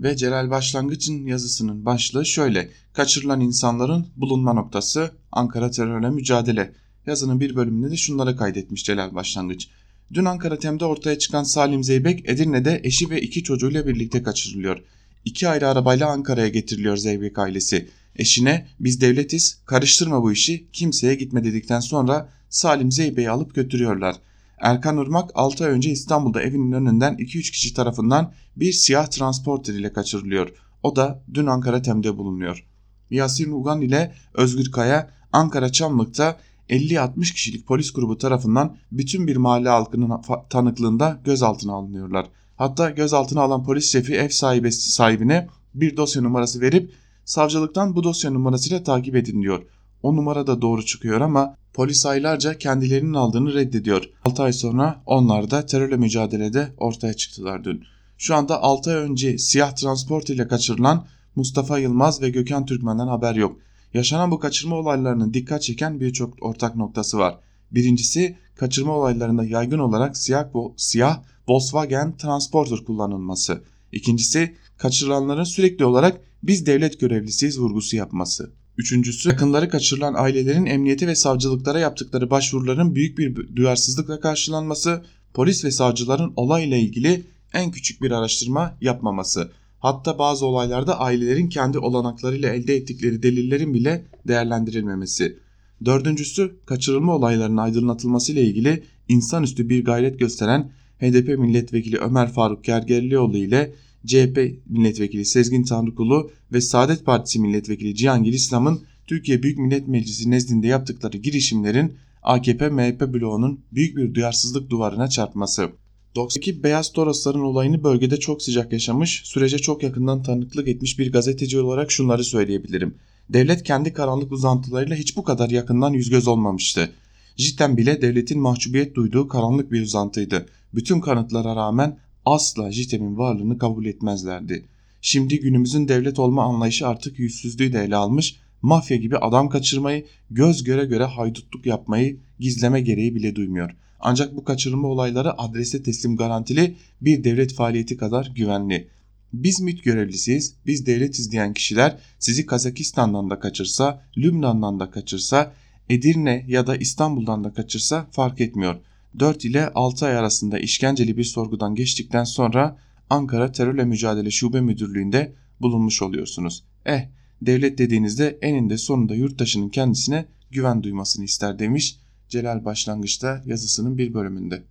Ve Celal Başlangıç'ın yazısının başlığı şöyle. Kaçırılan insanların bulunma noktası Ankara terörle mücadele. Yazının bir bölümünde de şunları kaydetmiş Celal Başlangıç. Dün Ankara Tem'de ortaya çıkan Salim Zeybek Edirne'de eşi ve iki çocuğuyla birlikte kaçırılıyor. İki ayrı arabayla Ankara'ya getiriliyor Zeybek ailesi. Eşine biz devletiz karıştırma bu işi kimseye gitme dedikten sonra Salim Zeybek'i alıp götürüyorlar. Erkan Irmak 6 ay önce İstanbul'da evinin önünden 2-3 kişi tarafından bir siyah transporter ile kaçırılıyor. O da dün Ankara Tem'de bulunuyor. Yasir Ugan ile Özgür Kaya Ankara Çamlık'ta 50-60 kişilik polis grubu tarafından bütün bir mahalle halkının tanıklığında gözaltına alınıyorlar. Hatta gözaltına alan polis şefi ev sahibi sahibine bir dosya numarası verip savcılıktan bu dosya numarasıyla takip edin diyor. O numara da doğru çıkıyor ama polis aylarca kendilerinin aldığını reddediyor. 6 ay sonra onlar da terörle mücadelede ortaya çıktılar dün. Şu anda 6 ay önce siyah transport ile kaçırılan Mustafa Yılmaz ve Gökhan Türkmen'den haber yok. Yaşanan bu kaçırma olaylarının dikkat çeken birçok ortak noktası var. Birincisi kaçırma olaylarında yaygın olarak siyah, siyah Volkswagen Transporter kullanılması. İkincisi kaçırılanların sürekli olarak biz devlet görevlisiyiz vurgusu yapması. Üçüncüsü yakınları kaçırılan ailelerin emniyete ve savcılıklara yaptıkları başvuruların büyük bir duyarsızlıkla karşılanması, polis ve savcıların olayla ilgili en küçük bir araştırma yapmaması. Hatta bazı olaylarda ailelerin kendi olanaklarıyla elde ettikleri delillerin bile değerlendirilmemesi. Dördüncüsü kaçırılma olaylarının aydınlatılması ile ilgili insanüstü bir gayret gösteren HDP milletvekili Ömer Faruk Gergerlioğlu ile CHP milletvekili Sezgin Tanrıkulu ve Saadet Partisi milletvekili Cihangir İslam'ın Türkiye Büyük Millet Meclisi nezdinde yaptıkları girişimlerin AKP-MHP bloğunun büyük bir duyarsızlık duvarına çarpması. 92 Beyaz Torosların olayını bölgede çok sıcak yaşamış, sürece çok yakından tanıklık etmiş bir gazeteci olarak şunları söyleyebilirim. Devlet kendi karanlık uzantılarıyla hiç bu kadar yakından yüz göz olmamıştı. Cidden bile devletin mahcubiyet duyduğu karanlık bir uzantıydı. Bütün kanıtlara rağmen asla JITEM'in varlığını kabul etmezlerdi. Şimdi günümüzün devlet olma anlayışı artık yüzsüzlüğü de ele almış, mafya gibi adam kaçırmayı, göz göre göre haydutluk yapmayı gizleme gereği bile duymuyor. Ancak bu kaçırılma olayları adrese teslim garantili bir devlet faaliyeti kadar güvenli. Biz MİT görevlisiyiz, biz devletiz diyen kişiler sizi Kazakistan'dan da kaçırsa, Lübnan'dan da kaçırsa, Edirne ya da İstanbul'dan da kaçırsa fark etmiyor. 4 ile 6 ay arasında işkenceli bir sorgudan geçtikten sonra Ankara Terörle Mücadele Şube Müdürlüğü'nde bulunmuş oluyorsunuz. Eh devlet dediğinizde eninde sonunda yurttaşının kendisine güven duymasını ister demiş Celal başlangıçta yazısının bir bölümünde.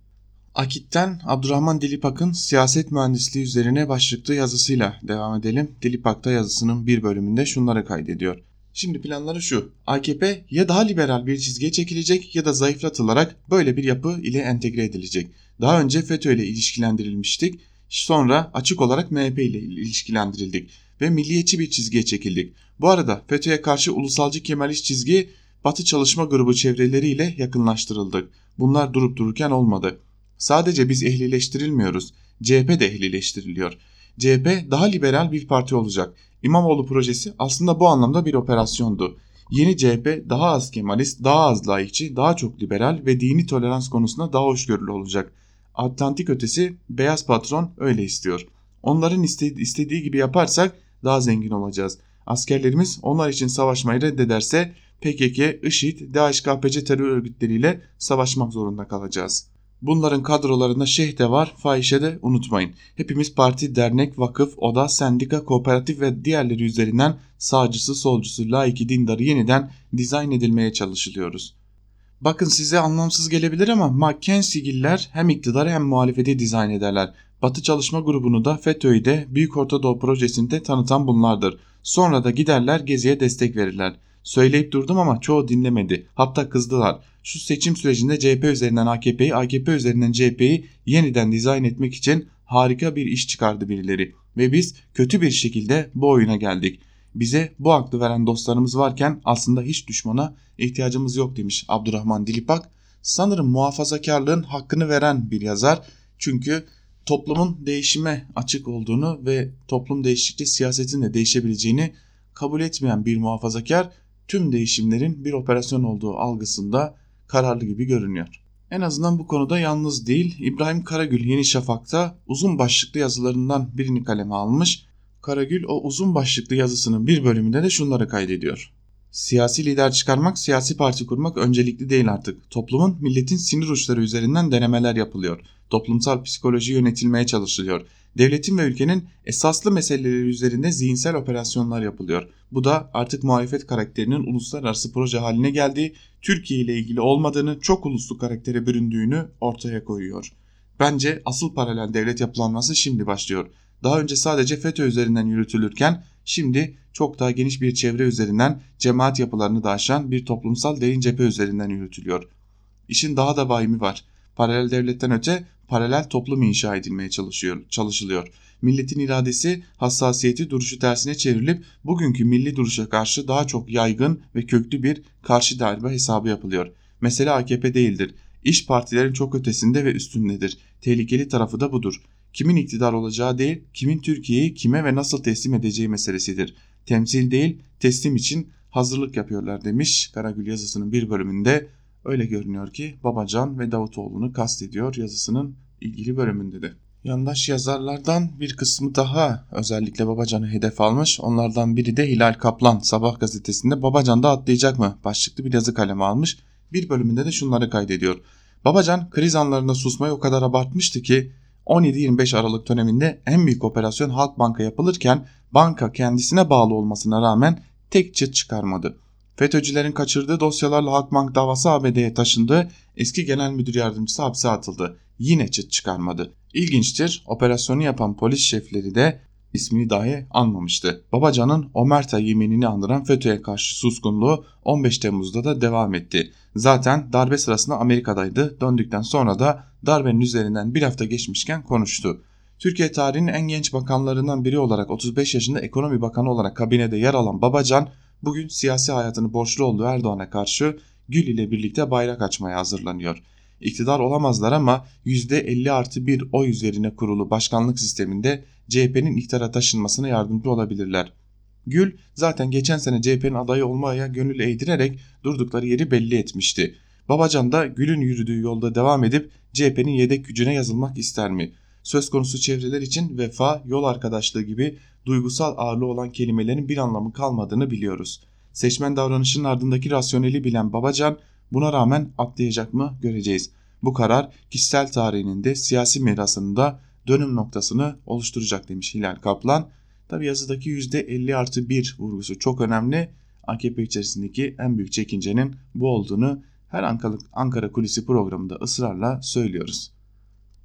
Akit'ten Abdurrahman Dilipak'ın siyaset mühendisliği üzerine başlıklı yazısıyla devam edelim. Dilipak'ta yazısının bir bölümünde şunları kaydediyor. Şimdi planları şu. AKP ya daha liberal bir çizgiye çekilecek ya da zayıflatılarak böyle bir yapı ile entegre edilecek. Daha önce FETÖ ile ilişkilendirilmiştik. Sonra açık olarak MHP ile ilişkilendirildik ve milliyetçi bir çizgiye çekildik. Bu arada FETÖ'ye karşı ulusalcı Kemalist çizgi Batı Çalışma Grubu çevreleriyle yakınlaştırıldık. Bunlar durup dururken olmadı. Sadece biz ehlileştirilmiyoruz. CHP de ehlileştiriliyor. CHP daha liberal bir parti olacak. İmamoğlu projesi aslında bu anlamda bir operasyondu. Yeni CHP daha az Kemalist, daha az layıkçı, daha çok liberal ve dini tolerans konusunda daha hoşgörülü olacak. Atlantik ötesi beyaz patron öyle istiyor. Onların istediği gibi yaparsak daha zengin olacağız. Askerlerimiz onlar için savaşmayı reddederse PKK, IŞİD, DAEŞ-KPC terör örgütleriyle savaşmak zorunda kalacağız. Bunların kadrolarında şeyh de var, fahişe de unutmayın. Hepimiz parti, dernek, vakıf, oda, sendika, kooperatif ve diğerleri üzerinden sağcısı, solcusu, laiki, dindarı yeniden dizayn edilmeye çalışılıyoruz. Bakın size anlamsız gelebilir ama Mackenzie'giller hem iktidarı hem muhalefeti dizayn ederler. Batı Çalışma Grubu'nu da FETÖ'yü de Büyük Orta Doğu Projesi'nde tanıtan bunlardır. Sonra da giderler Gezi'ye destek verirler. Söyleyip durdum ama çoğu dinlemedi. Hatta kızdılar. Şu seçim sürecinde CHP üzerinden AKP'yi, AKP üzerinden CHP'yi yeniden dizayn etmek için harika bir iş çıkardı birileri. Ve biz kötü bir şekilde bu oyuna geldik. Bize bu aklı veren dostlarımız varken aslında hiç düşmana ihtiyacımız yok demiş Abdurrahman Dilipak. Sanırım muhafazakarlığın hakkını veren bir yazar. Çünkü toplumun değişime açık olduğunu ve toplum değiştikçe siyasetin de değişebileceğini kabul etmeyen bir muhafazakar tüm değişimlerin bir operasyon olduğu algısında kararlı gibi görünüyor. En azından bu konuda yalnız değil. İbrahim Karagül Yeni Şafak'ta uzun başlıklı yazılarından birini kaleme almış. Karagül o uzun başlıklı yazısının bir bölümünde de şunları kaydediyor. Siyasi lider çıkarmak, siyasi parti kurmak öncelikli değil artık. Toplumun, milletin sinir uçları üzerinden denemeler yapılıyor. Toplumsal psikoloji yönetilmeye çalışılıyor. Devletin ve ülkenin esaslı meseleleri üzerinde zihinsel operasyonlar yapılıyor. Bu da artık muhalefet karakterinin uluslararası proje haline geldiği, Türkiye ile ilgili olmadığını, çok uluslu karaktere büründüğünü ortaya koyuyor. Bence asıl paralel devlet yapılanması şimdi başlıyor. Daha önce sadece FETÖ üzerinden yürütülürken şimdi çok daha geniş bir çevre üzerinden cemaat yapılarını da aşan bir toplumsal derin cephe üzerinden yürütülüyor. İşin daha da vahimi var. Paralel devletten öte paralel toplum inşa edilmeye çalışıyor, çalışılıyor. Milletin iradesi, hassasiyeti duruşu tersine çevrilip bugünkü milli duruşa karşı daha çok yaygın ve köklü bir karşı darbe hesabı yapılıyor. Mesele AKP değildir. İş partilerin çok ötesinde ve üstündedir. Tehlikeli tarafı da budur. Kimin iktidar olacağı değil, kimin Türkiye'yi kime ve nasıl teslim edeceği meselesidir. Temsil değil, teslim için hazırlık yapıyorlar demiş Karagül yazısının bir bölümünde. Öyle görünüyor ki Babacan ve Davutoğlu'nu kastediyor yazısının ilgili bölümünde de. Yandaş yazarlardan bir kısmı daha özellikle Babacan'ı hedef almış. Onlardan biri de Hilal Kaplan Sabah gazetesinde Babacan da atlayacak mı başlıklı bir yazı kaleme almış. Bir bölümünde de şunları kaydediyor. Babacan kriz anlarında susmayı o kadar abartmıştı ki 17-25 Aralık döneminde en büyük operasyon Halkbanka yapılırken banka kendisine bağlı olmasına rağmen tek çıt çıkarmadı. FETÖ'cülerin kaçırdığı dosyalarla Halkbank davası ABD'ye taşındı. Eski genel müdür yardımcısı hapse atıldı. Yine çıt çıkarmadı. İlginçtir operasyonu yapan polis şefleri de ismini dahi anmamıştı. Babacan'ın Omerta yeminini andıran FETÖ'ye karşı suskunluğu 15 Temmuz'da da devam etti. Zaten darbe sırasında Amerika'daydı. Döndükten sonra da darbenin üzerinden bir hafta geçmişken konuştu. Türkiye tarihinin en genç bakanlarından biri olarak 35 yaşında ekonomi bakanı olarak kabinede yer alan Babacan bugün siyasi hayatını borçlu olduğu Erdoğan'a karşı Gül ile birlikte bayrak açmaya hazırlanıyor. İktidar olamazlar ama %50 artı bir oy üzerine kurulu başkanlık sisteminde CHP'nin iktidara taşınmasına yardımcı olabilirler. Gül zaten geçen sene CHP'nin adayı olmaya gönül eğdirerek durdukları yeri belli etmişti. Babacan da Gül'ün yürüdüğü yolda devam edip CHP'nin yedek gücüne yazılmak ister mi? Söz konusu çevreler için vefa, yol arkadaşlığı gibi duygusal ağırlığı olan kelimelerin bir anlamı kalmadığını biliyoruz. Seçmen davranışının ardındaki rasyoneli bilen Babacan buna rağmen atlayacak mı göreceğiz. Bu karar kişisel tarihinin de siyasi mirasının da dönüm noktasını oluşturacak demiş Hilal Kaplan. Tabi yazıdaki %50 artı 1 vurgusu çok önemli. AKP içerisindeki en büyük çekincenin bu olduğunu her Ankara, Ankara Kulisi programında ısrarla söylüyoruz.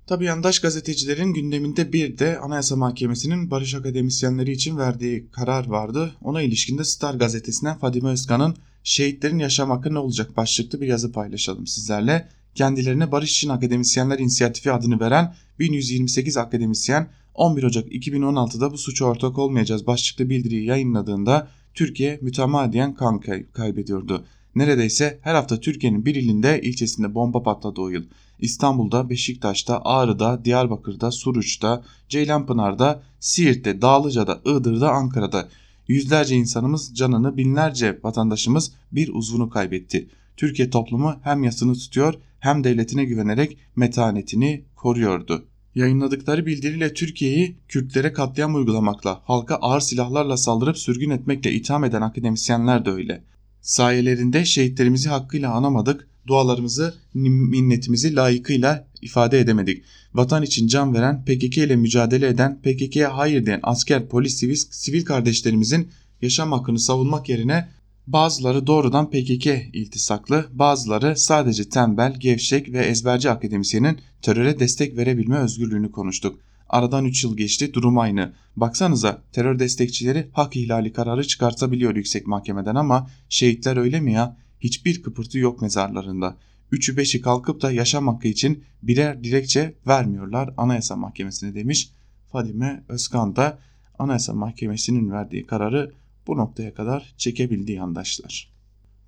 Tabi yandaş gazetecilerin gündeminde bir de Anayasa Mahkemesi'nin barış akademisyenleri için verdiği karar vardı. Ona ilişkinde Star gazetesinden Fadime Özkan'ın şehitlerin yaşam hakkı ne olacak başlıklı bir yazı paylaşalım sizlerle. Kendilerine Barış için Akademisyenler İnisiyatifi adını veren 1128 akademisyen 11 Ocak 2016'da bu suça ortak olmayacağız başlıklı bildiriyi yayınladığında Türkiye mütemadiyen kan kay kaybediyordu. Neredeyse her hafta Türkiye'nin bir ilinde ilçesinde bomba patladı o yıl. İstanbul'da, Beşiktaş'ta, Ağrı'da, Diyarbakır'da, Suruç'ta, Ceylanpınar'da, Siirt'te, Dağlıca'da, Iğdır'da, Ankara'da yüzlerce insanımız canını binlerce vatandaşımız bir uzvunu kaybetti. Türkiye toplumu hem yasını tutuyor hem devletine güvenerek metanetini koruyordu. Yayınladıkları bildiriyle Türkiye'yi Kürtlere katliam uygulamakla, halka ağır silahlarla saldırıp sürgün etmekle itham eden akademisyenler de öyle. Sayelerinde şehitlerimizi hakkıyla anamadık, dualarımızı, minnetimizi layıkıyla ifade edemedik. Vatan için can veren, PKK ile mücadele eden, PKK'ye hayır diyen asker, polis, sivil, sivil kardeşlerimizin yaşam hakkını savunmak yerine Bazıları doğrudan PKK iltisaklı, bazıları sadece tembel, gevşek ve ezberci akademisyenin teröre destek verebilme özgürlüğünü konuştuk. Aradan 3 yıl geçti, durum aynı. Baksanıza terör destekçileri hak ihlali kararı çıkartabiliyor yüksek mahkemeden ama şehitler öyle mi ya? Hiçbir kıpırtı yok mezarlarında. Üçü beşi kalkıp da yaşam hakkı için birer dilekçe vermiyorlar Anayasa Mahkemesi'ne demiş. Fadime Özkan da Anayasa Mahkemesi'nin verdiği kararı bu noktaya kadar çekebildi yandaşlar.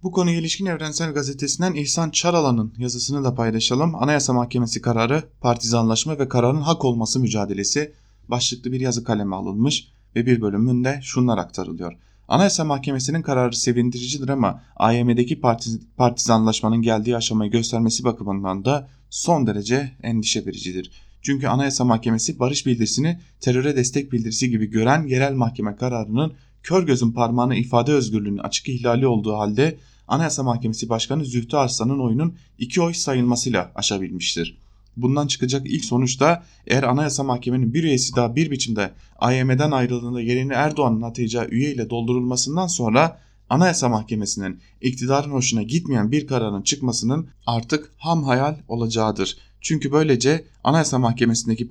Bu konuya ilişkin Evrensel Gazetesi'nden İhsan Çaralan'ın yazısını da paylaşalım. Anayasa Mahkemesi kararı, partizanlaşma ve kararın hak olması mücadelesi başlıklı bir yazı kaleme alınmış ve bir bölümünde şunlar aktarılıyor. Anayasa Mahkemesi'nin kararı sevindiricidir ama AYM'deki partiz partizanlaşmanın geldiği aşamayı göstermesi bakımından da son derece endişe vericidir. Çünkü Anayasa Mahkemesi barış bildirisini teröre destek bildirisi gibi gören yerel mahkeme kararının kör gözün parmağını ifade özgürlüğünün açık ihlali olduğu halde Anayasa Mahkemesi Başkanı Zühtü Arslan'ın oyunun iki oy sayılmasıyla aşabilmiştir. Bundan çıkacak ilk sonuç da eğer Anayasa Mahkemenin bir üyesi daha bir biçimde AYM'den ayrıldığında yerini Erdoğan'ın atayacağı üye ile doldurulmasından sonra Anayasa Mahkemesi'nin iktidarın hoşuna gitmeyen bir kararın çıkmasının artık ham hayal olacağıdır. Çünkü böylece Anayasa Mahkemesi'ndeki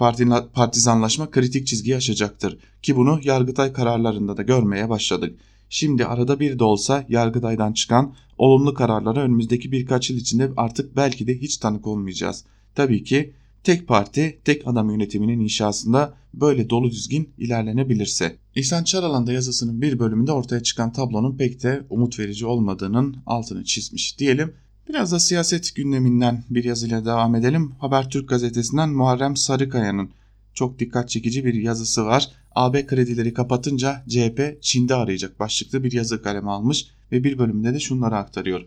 partizanlaşma kritik çizgiyi aşacaktır ki bunu Yargıtay kararlarında da görmeye başladık. Şimdi arada bir de olsa Yargıtay'dan çıkan olumlu kararlara önümüzdeki birkaç yıl içinde artık belki de hiç tanık olmayacağız. Tabii ki tek parti, tek adam yönetiminin inşasında böyle dolu düzgün ilerlenebilirse. İhsan Çaralan da yazısının bir bölümünde ortaya çıkan tablonun pek de umut verici olmadığının altını çizmiş diyelim. Biraz da siyaset gündeminden bir yazıyla devam edelim. Habertürk gazetesinden Muharrem Sarıkaya'nın çok dikkat çekici bir yazısı var. AB kredileri kapatınca CHP Çin'de arayacak başlıklı bir yazı kaleme almış ve bir bölümünde de şunları aktarıyor.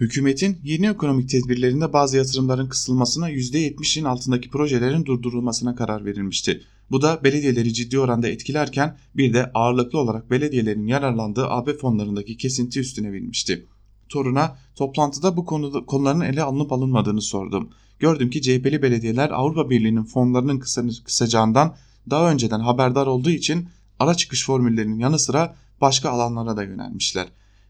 Hükümetin yeni ekonomik tedbirlerinde bazı yatırımların kısılmasına %70'in altındaki projelerin durdurulmasına karar verilmişti. Bu da belediyeleri ciddi oranda etkilerken bir de ağırlıklı olarak belediyelerin yararlandığı AB fonlarındaki kesinti üstüne binmişti. Torun'a toplantıda bu konuda, konuların ele alınıp alınmadığını sordum. Gördüm ki CHP'li belediyeler Avrupa Birliği'nin fonlarının kısacağından daha önceden haberdar olduğu için ara çıkış formüllerinin yanı sıra başka alanlara da yönelmişler.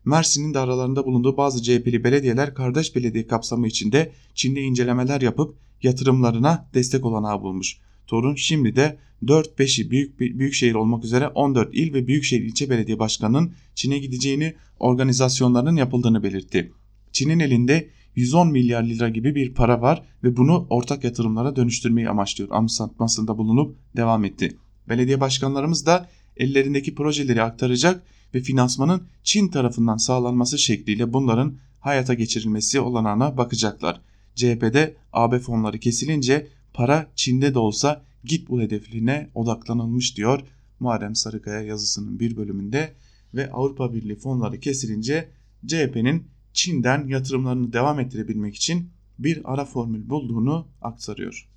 Mersin'in de aralarında bulunduğu bazı CHP'li belediyeler kardeş belediye kapsamı içinde Çin'de incelemeler yapıp yatırımlarına destek olanağı bulmuş. Torun şimdi de 4-5'i büyük, büyük şehir olmak üzere 14 il ve büyükşehir ilçe belediye başkanının Çin'e gideceğini organizasyonlarının yapıldığını belirtti. Çin'in elinde 110 milyar lira gibi bir para var ve bunu ortak yatırımlara dönüştürmeyi amaçlıyor anımsatmasında bulunup devam etti. Belediye başkanlarımız da ellerindeki projeleri aktaracak ve finansmanın Çin tarafından sağlanması şekliyle bunların hayata geçirilmesi olanağına bakacaklar. CHP'de AB fonları kesilince para Çin'de de olsa git bu hedefine odaklanılmış diyor Muharrem Sarıkaya yazısının bir bölümünde ve Avrupa Birliği fonları kesilince CHP'nin Çin'den yatırımlarını devam ettirebilmek için bir ara formül bulduğunu aktarıyor.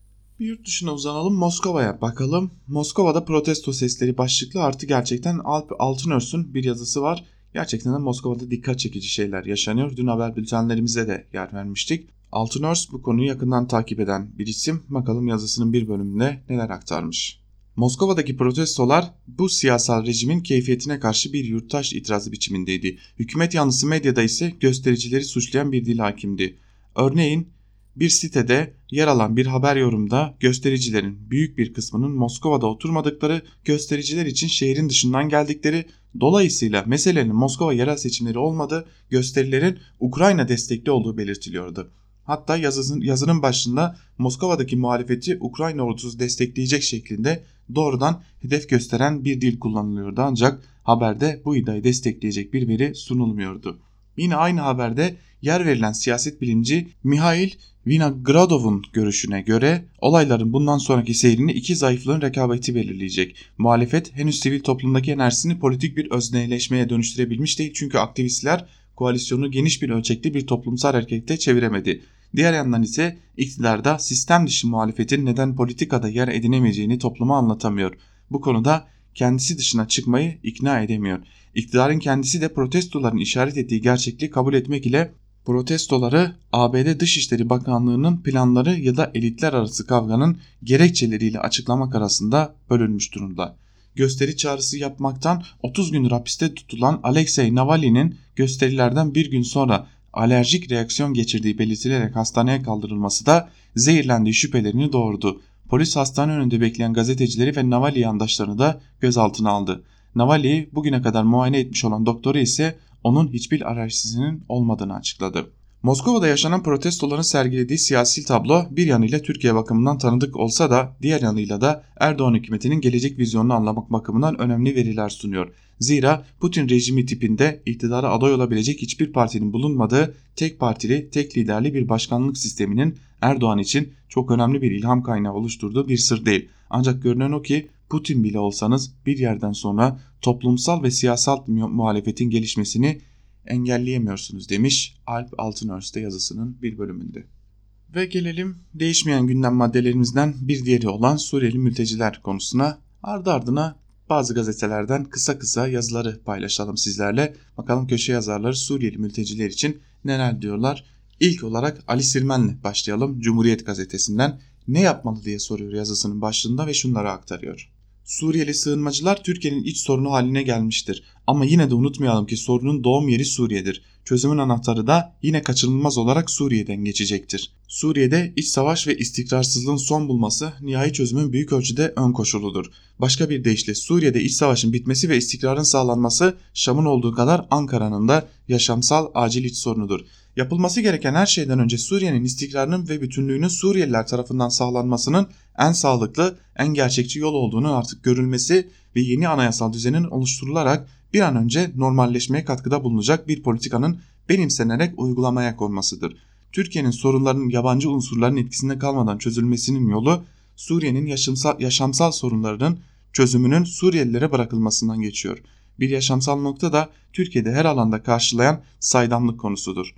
Bir yurt dışına uzanalım Moskova'ya bakalım. Moskova'da protesto sesleri başlıklı artı gerçekten Alp Altınörs'ün bir yazısı var. Gerçekten de Moskova'da dikkat çekici şeyler yaşanıyor. Dün haber bültenlerimize de yer vermiştik. Altınörs bu konuyu yakından takip eden bir isim. Bakalım yazısının bir bölümünde neler aktarmış. Moskova'daki protestolar bu siyasal rejimin keyfiyetine karşı bir yurttaş itirazı biçimindeydi. Hükümet yanlısı medyada ise göstericileri suçlayan bir dil hakimdi. Örneğin bir sitede yer alan bir haber yorumda göstericilerin büyük bir kısmının Moskova'da oturmadıkları, göstericiler için şehrin dışından geldikleri, dolayısıyla meselenin Moskova yerel seçimleri olmadığı, gösterilerin Ukrayna destekli olduğu belirtiliyordu. Hatta yazının, yazının başında Moskova'daki muhalefeti Ukrayna ordusu destekleyecek şeklinde doğrudan hedef gösteren bir dil kullanılıyordu ancak haberde bu iddiayı destekleyecek bir veri sunulmuyordu. Yine aynı haberde yer verilen siyaset bilimci Mihail Vinogradov'un görüşüne göre olayların bundan sonraki seyrini iki zayıflığın rekabeti belirleyecek. Muhalefet henüz sivil toplumdaki enerjisini politik bir özneleşmeye dönüştürebilmiş değil çünkü aktivistler koalisyonu geniş bir ölçekli bir toplumsal harekete çeviremedi. Diğer yandan ise iktidarda sistem dışı muhalefetin neden politikada yer edinemeyeceğini topluma anlatamıyor. Bu konuda kendisi dışına çıkmayı ikna edemiyor. İktidarın kendisi de protestoların işaret ettiği gerçekliği kabul etmek ile protestoları ABD Dışişleri Bakanlığı'nın planları ya da elitler arası kavganın gerekçeleriyle açıklamak arasında bölünmüş durumda. Gösteri çağrısı yapmaktan 30 gündür hapiste tutulan Alexei Navalny'nin gösterilerden bir gün sonra alerjik reaksiyon geçirdiği belirtilerek hastaneye kaldırılması da zehirlendiği şüphelerini doğurdu. Polis hastane önünde bekleyen gazetecileri ve Navalny yandaşlarını da gözaltına aldı. Navalny'i bugüne kadar muayene etmiş olan doktoru ise onun hiçbir alerjisinin olmadığını açıkladı. Moskova'da yaşanan protestoların sergilediği siyasi tablo bir yanıyla Türkiye bakımından tanıdık olsa da diğer yanıyla da Erdoğan hükümetinin gelecek vizyonunu anlamak bakımından önemli veriler sunuyor. Zira Putin rejimi tipinde iktidara aday olabilecek hiçbir partinin bulunmadığı tek partili, tek liderli bir başkanlık sisteminin Erdoğan için çok önemli bir ilham kaynağı oluşturduğu bir sır değil. Ancak görünen o ki Putin bile olsanız bir yerden sonra toplumsal ve siyasal muhalefetin gelişmesini engelleyemiyorsunuz demiş Alp Altınörs'te yazısının bir bölümünde. Ve gelelim değişmeyen gündem maddelerimizden bir diğeri olan Suriyeli mülteciler konusuna. Ardı ardına bazı gazetelerden kısa kısa yazıları paylaşalım sizlerle. Bakalım köşe yazarları Suriyeli mülteciler için neler diyorlar. İlk olarak Ali Sirmen'le başlayalım. Cumhuriyet gazetesinden ne yapmalı diye soruyor yazısının başlığında ve şunları aktarıyor. Suriyeli sığınmacılar Türkiye'nin iç sorunu haline gelmiştir. Ama yine de unutmayalım ki sorunun doğum yeri Suriye'dir. Çözümün anahtarı da yine kaçınılmaz olarak Suriye'den geçecektir. Suriye'de iç savaş ve istikrarsızlığın son bulması nihai çözümün büyük ölçüde ön koşuludur. Başka bir deyişle Suriye'de iç savaşın bitmesi ve istikrarın sağlanması Şam'ın olduğu kadar Ankara'nın da yaşamsal acil iç sorunudur. Yapılması gereken her şeyden önce Suriye'nin istikrarının ve bütünlüğünün Suriyeliler tarafından sağlanmasının en sağlıklı, en gerçekçi yol olduğunu artık görülmesi ve yeni anayasal düzenin oluşturularak bir an önce normalleşmeye katkıda bulunacak bir politikanın benimsenerek uygulamaya konmasıdır. Türkiye'nin sorunlarının yabancı unsurların etkisinde kalmadan çözülmesinin yolu Suriye'nin yaşamsal, yaşamsal sorunlarının çözümünün Suriyelilere bırakılmasından geçiyor. Bir yaşamsal nokta da Türkiye'de her alanda karşılayan saydamlık konusudur.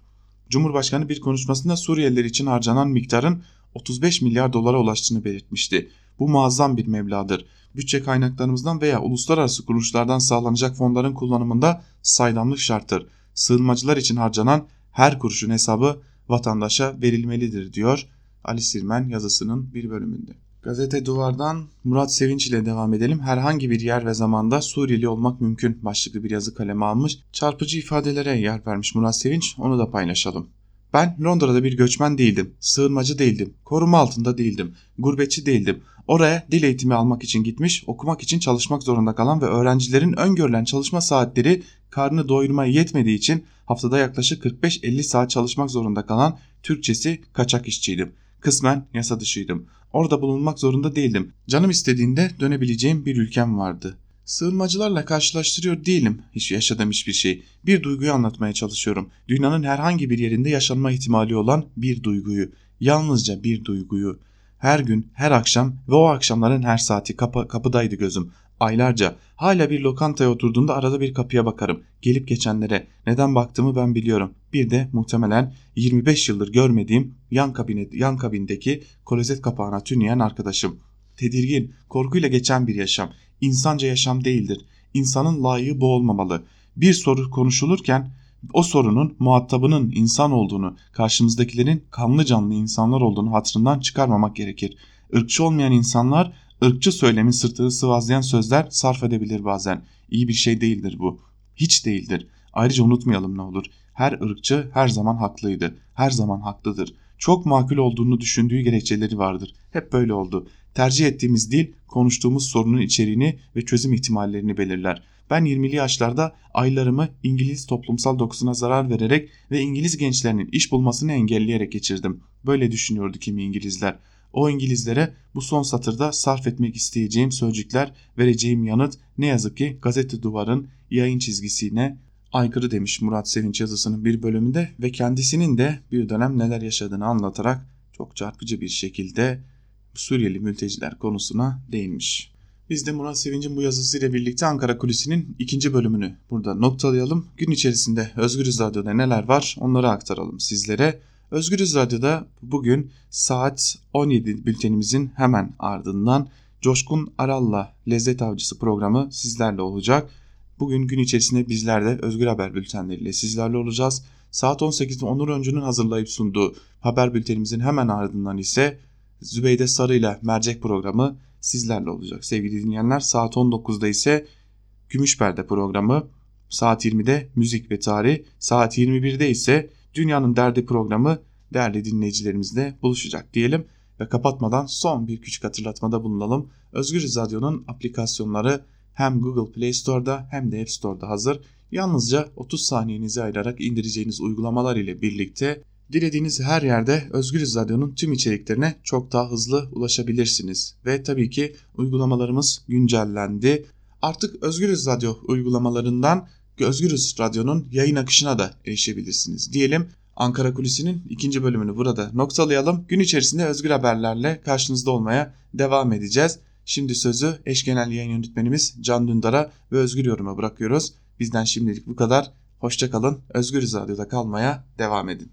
Cumhurbaşkanı bir konuşmasında Suriyeliler için harcanan miktarın 35 milyar dolara ulaştığını belirtmişti. Bu muazzam bir meblağdır. Bütçe kaynaklarımızdan veya uluslararası kuruluşlardan sağlanacak fonların kullanımında saydamlık şarttır. Sığınmacılar için harcanan her kuruşun hesabı vatandaşa verilmelidir diyor Ali Sirmen yazısının bir bölümünde. Gazete Duvar'dan Murat Sevinç ile devam edelim. Herhangi bir yer ve zamanda Suriyeli olmak mümkün başlıklı bir yazı kaleme almış. Çarpıcı ifadelere yer vermiş Murat Sevinç onu da paylaşalım. Ben Londra'da bir göçmen değildim, sığınmacı değildim, koruma altında değildim, gurbetçi değildim. Oraya dil eğitimi almak için gitmiş, okumak için çalışmak zorunda kalan ve öğrencilerin öngörülen çalışma saatleri karnını doyurmaya yetmediği için haftada yaklaşık 45-50 saat çalışmak zorunda kalan Türkçesi kaçak işçiydim. Kısmen yasa dışıydım. Orada bulunmak zorunda değildim. Canım istediğinde dönebileceğim bir ülkem vardı. Sığınmacılarla karşılaştırıyor değilim hiç yaşadığım hiçbir şey. Bir duyguyu anlatmaya çalışıyorum. Dünyanın herhangi bir yerinde yaşanma ihtimali olan bir duyguyu. Yalnızca bir duyguyu. Her gün, her akşam ve o akşamların her saati kapı, kapıdaydı gözüm. Aylarca hala bir lokantaya oturduğumda arada bir kapıya bakarım. Gelip geçenlere neden baktığımı ben biliyorum. Bir de muhtemelen 25 yıldır görmediğim yan, kabine, yan kabindeki klozet kapağına tünleyen arkadaşım. Tedirgin, korkuyla geçen bir yaşam. İnsanca yaşam değildir. İnsanın layığı bu olmamalı. Bir soru konuşulurken o sorunun muhatabının insan olduğunu, karşımızdakilerin kanlı canlı insanlar olduğunu hatırından çıkarmamak gerekir. Irkçı olmayan insanlar ırkçı söylemin sırtını sıvazlayan sözler sarf edebilir bazen. İyi bir şey değildir bu. Hiç değildir. Ayrıca unutmayalım ne olur. Her ırkçı her zaman haklıydı. Her zaman haklıdır. Çok makul olduğunu düşündüğü gerekçeleri vardır. Hep böyle oldu. Tercih ettiğimiz dil konuştuğumuz sorunun içeriğini ve çözüm ihtimallerini belirler. Ben 20'li yaşlarda aylarımı İngiliz toplumsal dokusuna zarar vererek ve İngiliz gençlerinin iş bulmasını engelleyerek geçirdim. Böyle düşünüyordu kimi İngilizler. O İngilizlere bu son satırda sarf etmek isteyeceğim sözcükler vereceğim yanıt ne yazık ki gazete duvarın yayın çizgisine aykırı demiş Murat Sevinç yazısının bir bölümünde ve kendisinin de bir dönem neler yaşadığını anlatarak çok çarpıcı bir şekilde Suriyeli mülteciler konusuna değinmiş. Biz de Murat Sevinç'in bu yazısıyla birlikte Ankara Kulisi'nin ikinci bölümünü burada noktalayalım. Gün içerisinde Özgürüz Radyo'da neler var onları aktaralım sizlere. Özgürüz Radyo'da bugün saat 17 bültenimizin hemen ardından Coşkun Aral'la Lezzet Avcısı programı sizlerle olacak. Bugün gün içerisinde bizler de Özgür Haber bültenleriyle sizlerle olacağız. Saat 18'de Onur Öncü'nün hazırlayıp sunduğu haber bültenimizin hemen ardından ise Zübeyde Sarı ile Mercek programı sizlerle olacak. Sevgili dinleyenler saat 19'da ise Gümüşperde programı, saat 20'de Müzik ve Tarih, saat 21'de ise Dünyanın Derdi programı değerli dinleyicilerimizle buluşacak diyelim. Ve kapatmadan son bir küçük hatırlatmada bulunalım. Özgür Radyo'nun aplikasyonları hem Google Play Store'da hem de App Store'da hazır. Yalnızca 30 saniyenizi ayırarak indireceğiniz uygulamalar ile birlikte dilediğiniz her yerde Özgür Radyo'nun tüm içeriklerine çok daha hızlı ulaşabilirsiniz. Ve tabii ki uygulamalarımız güncellendi. Artık Özgür Radyo uygulamalarından Özgürüz Radyo'nun yayın akışına da erişebilirsiniz diyelim. Ankara Kulisi'nin ikinci bölümünü burada noktalayalım. Gün içerisinde özgür haberlerle karşınızda olmaya devam edeceğiz. Şimdi sözü eş genel yayın yönetmenimiz Can Dündar'a ve Özgür Yorum'a bırakıyoruz. Bizden şimdilik bu kadar. Hoşçakalın. Özgür Radyo'da kalmaya devam edin.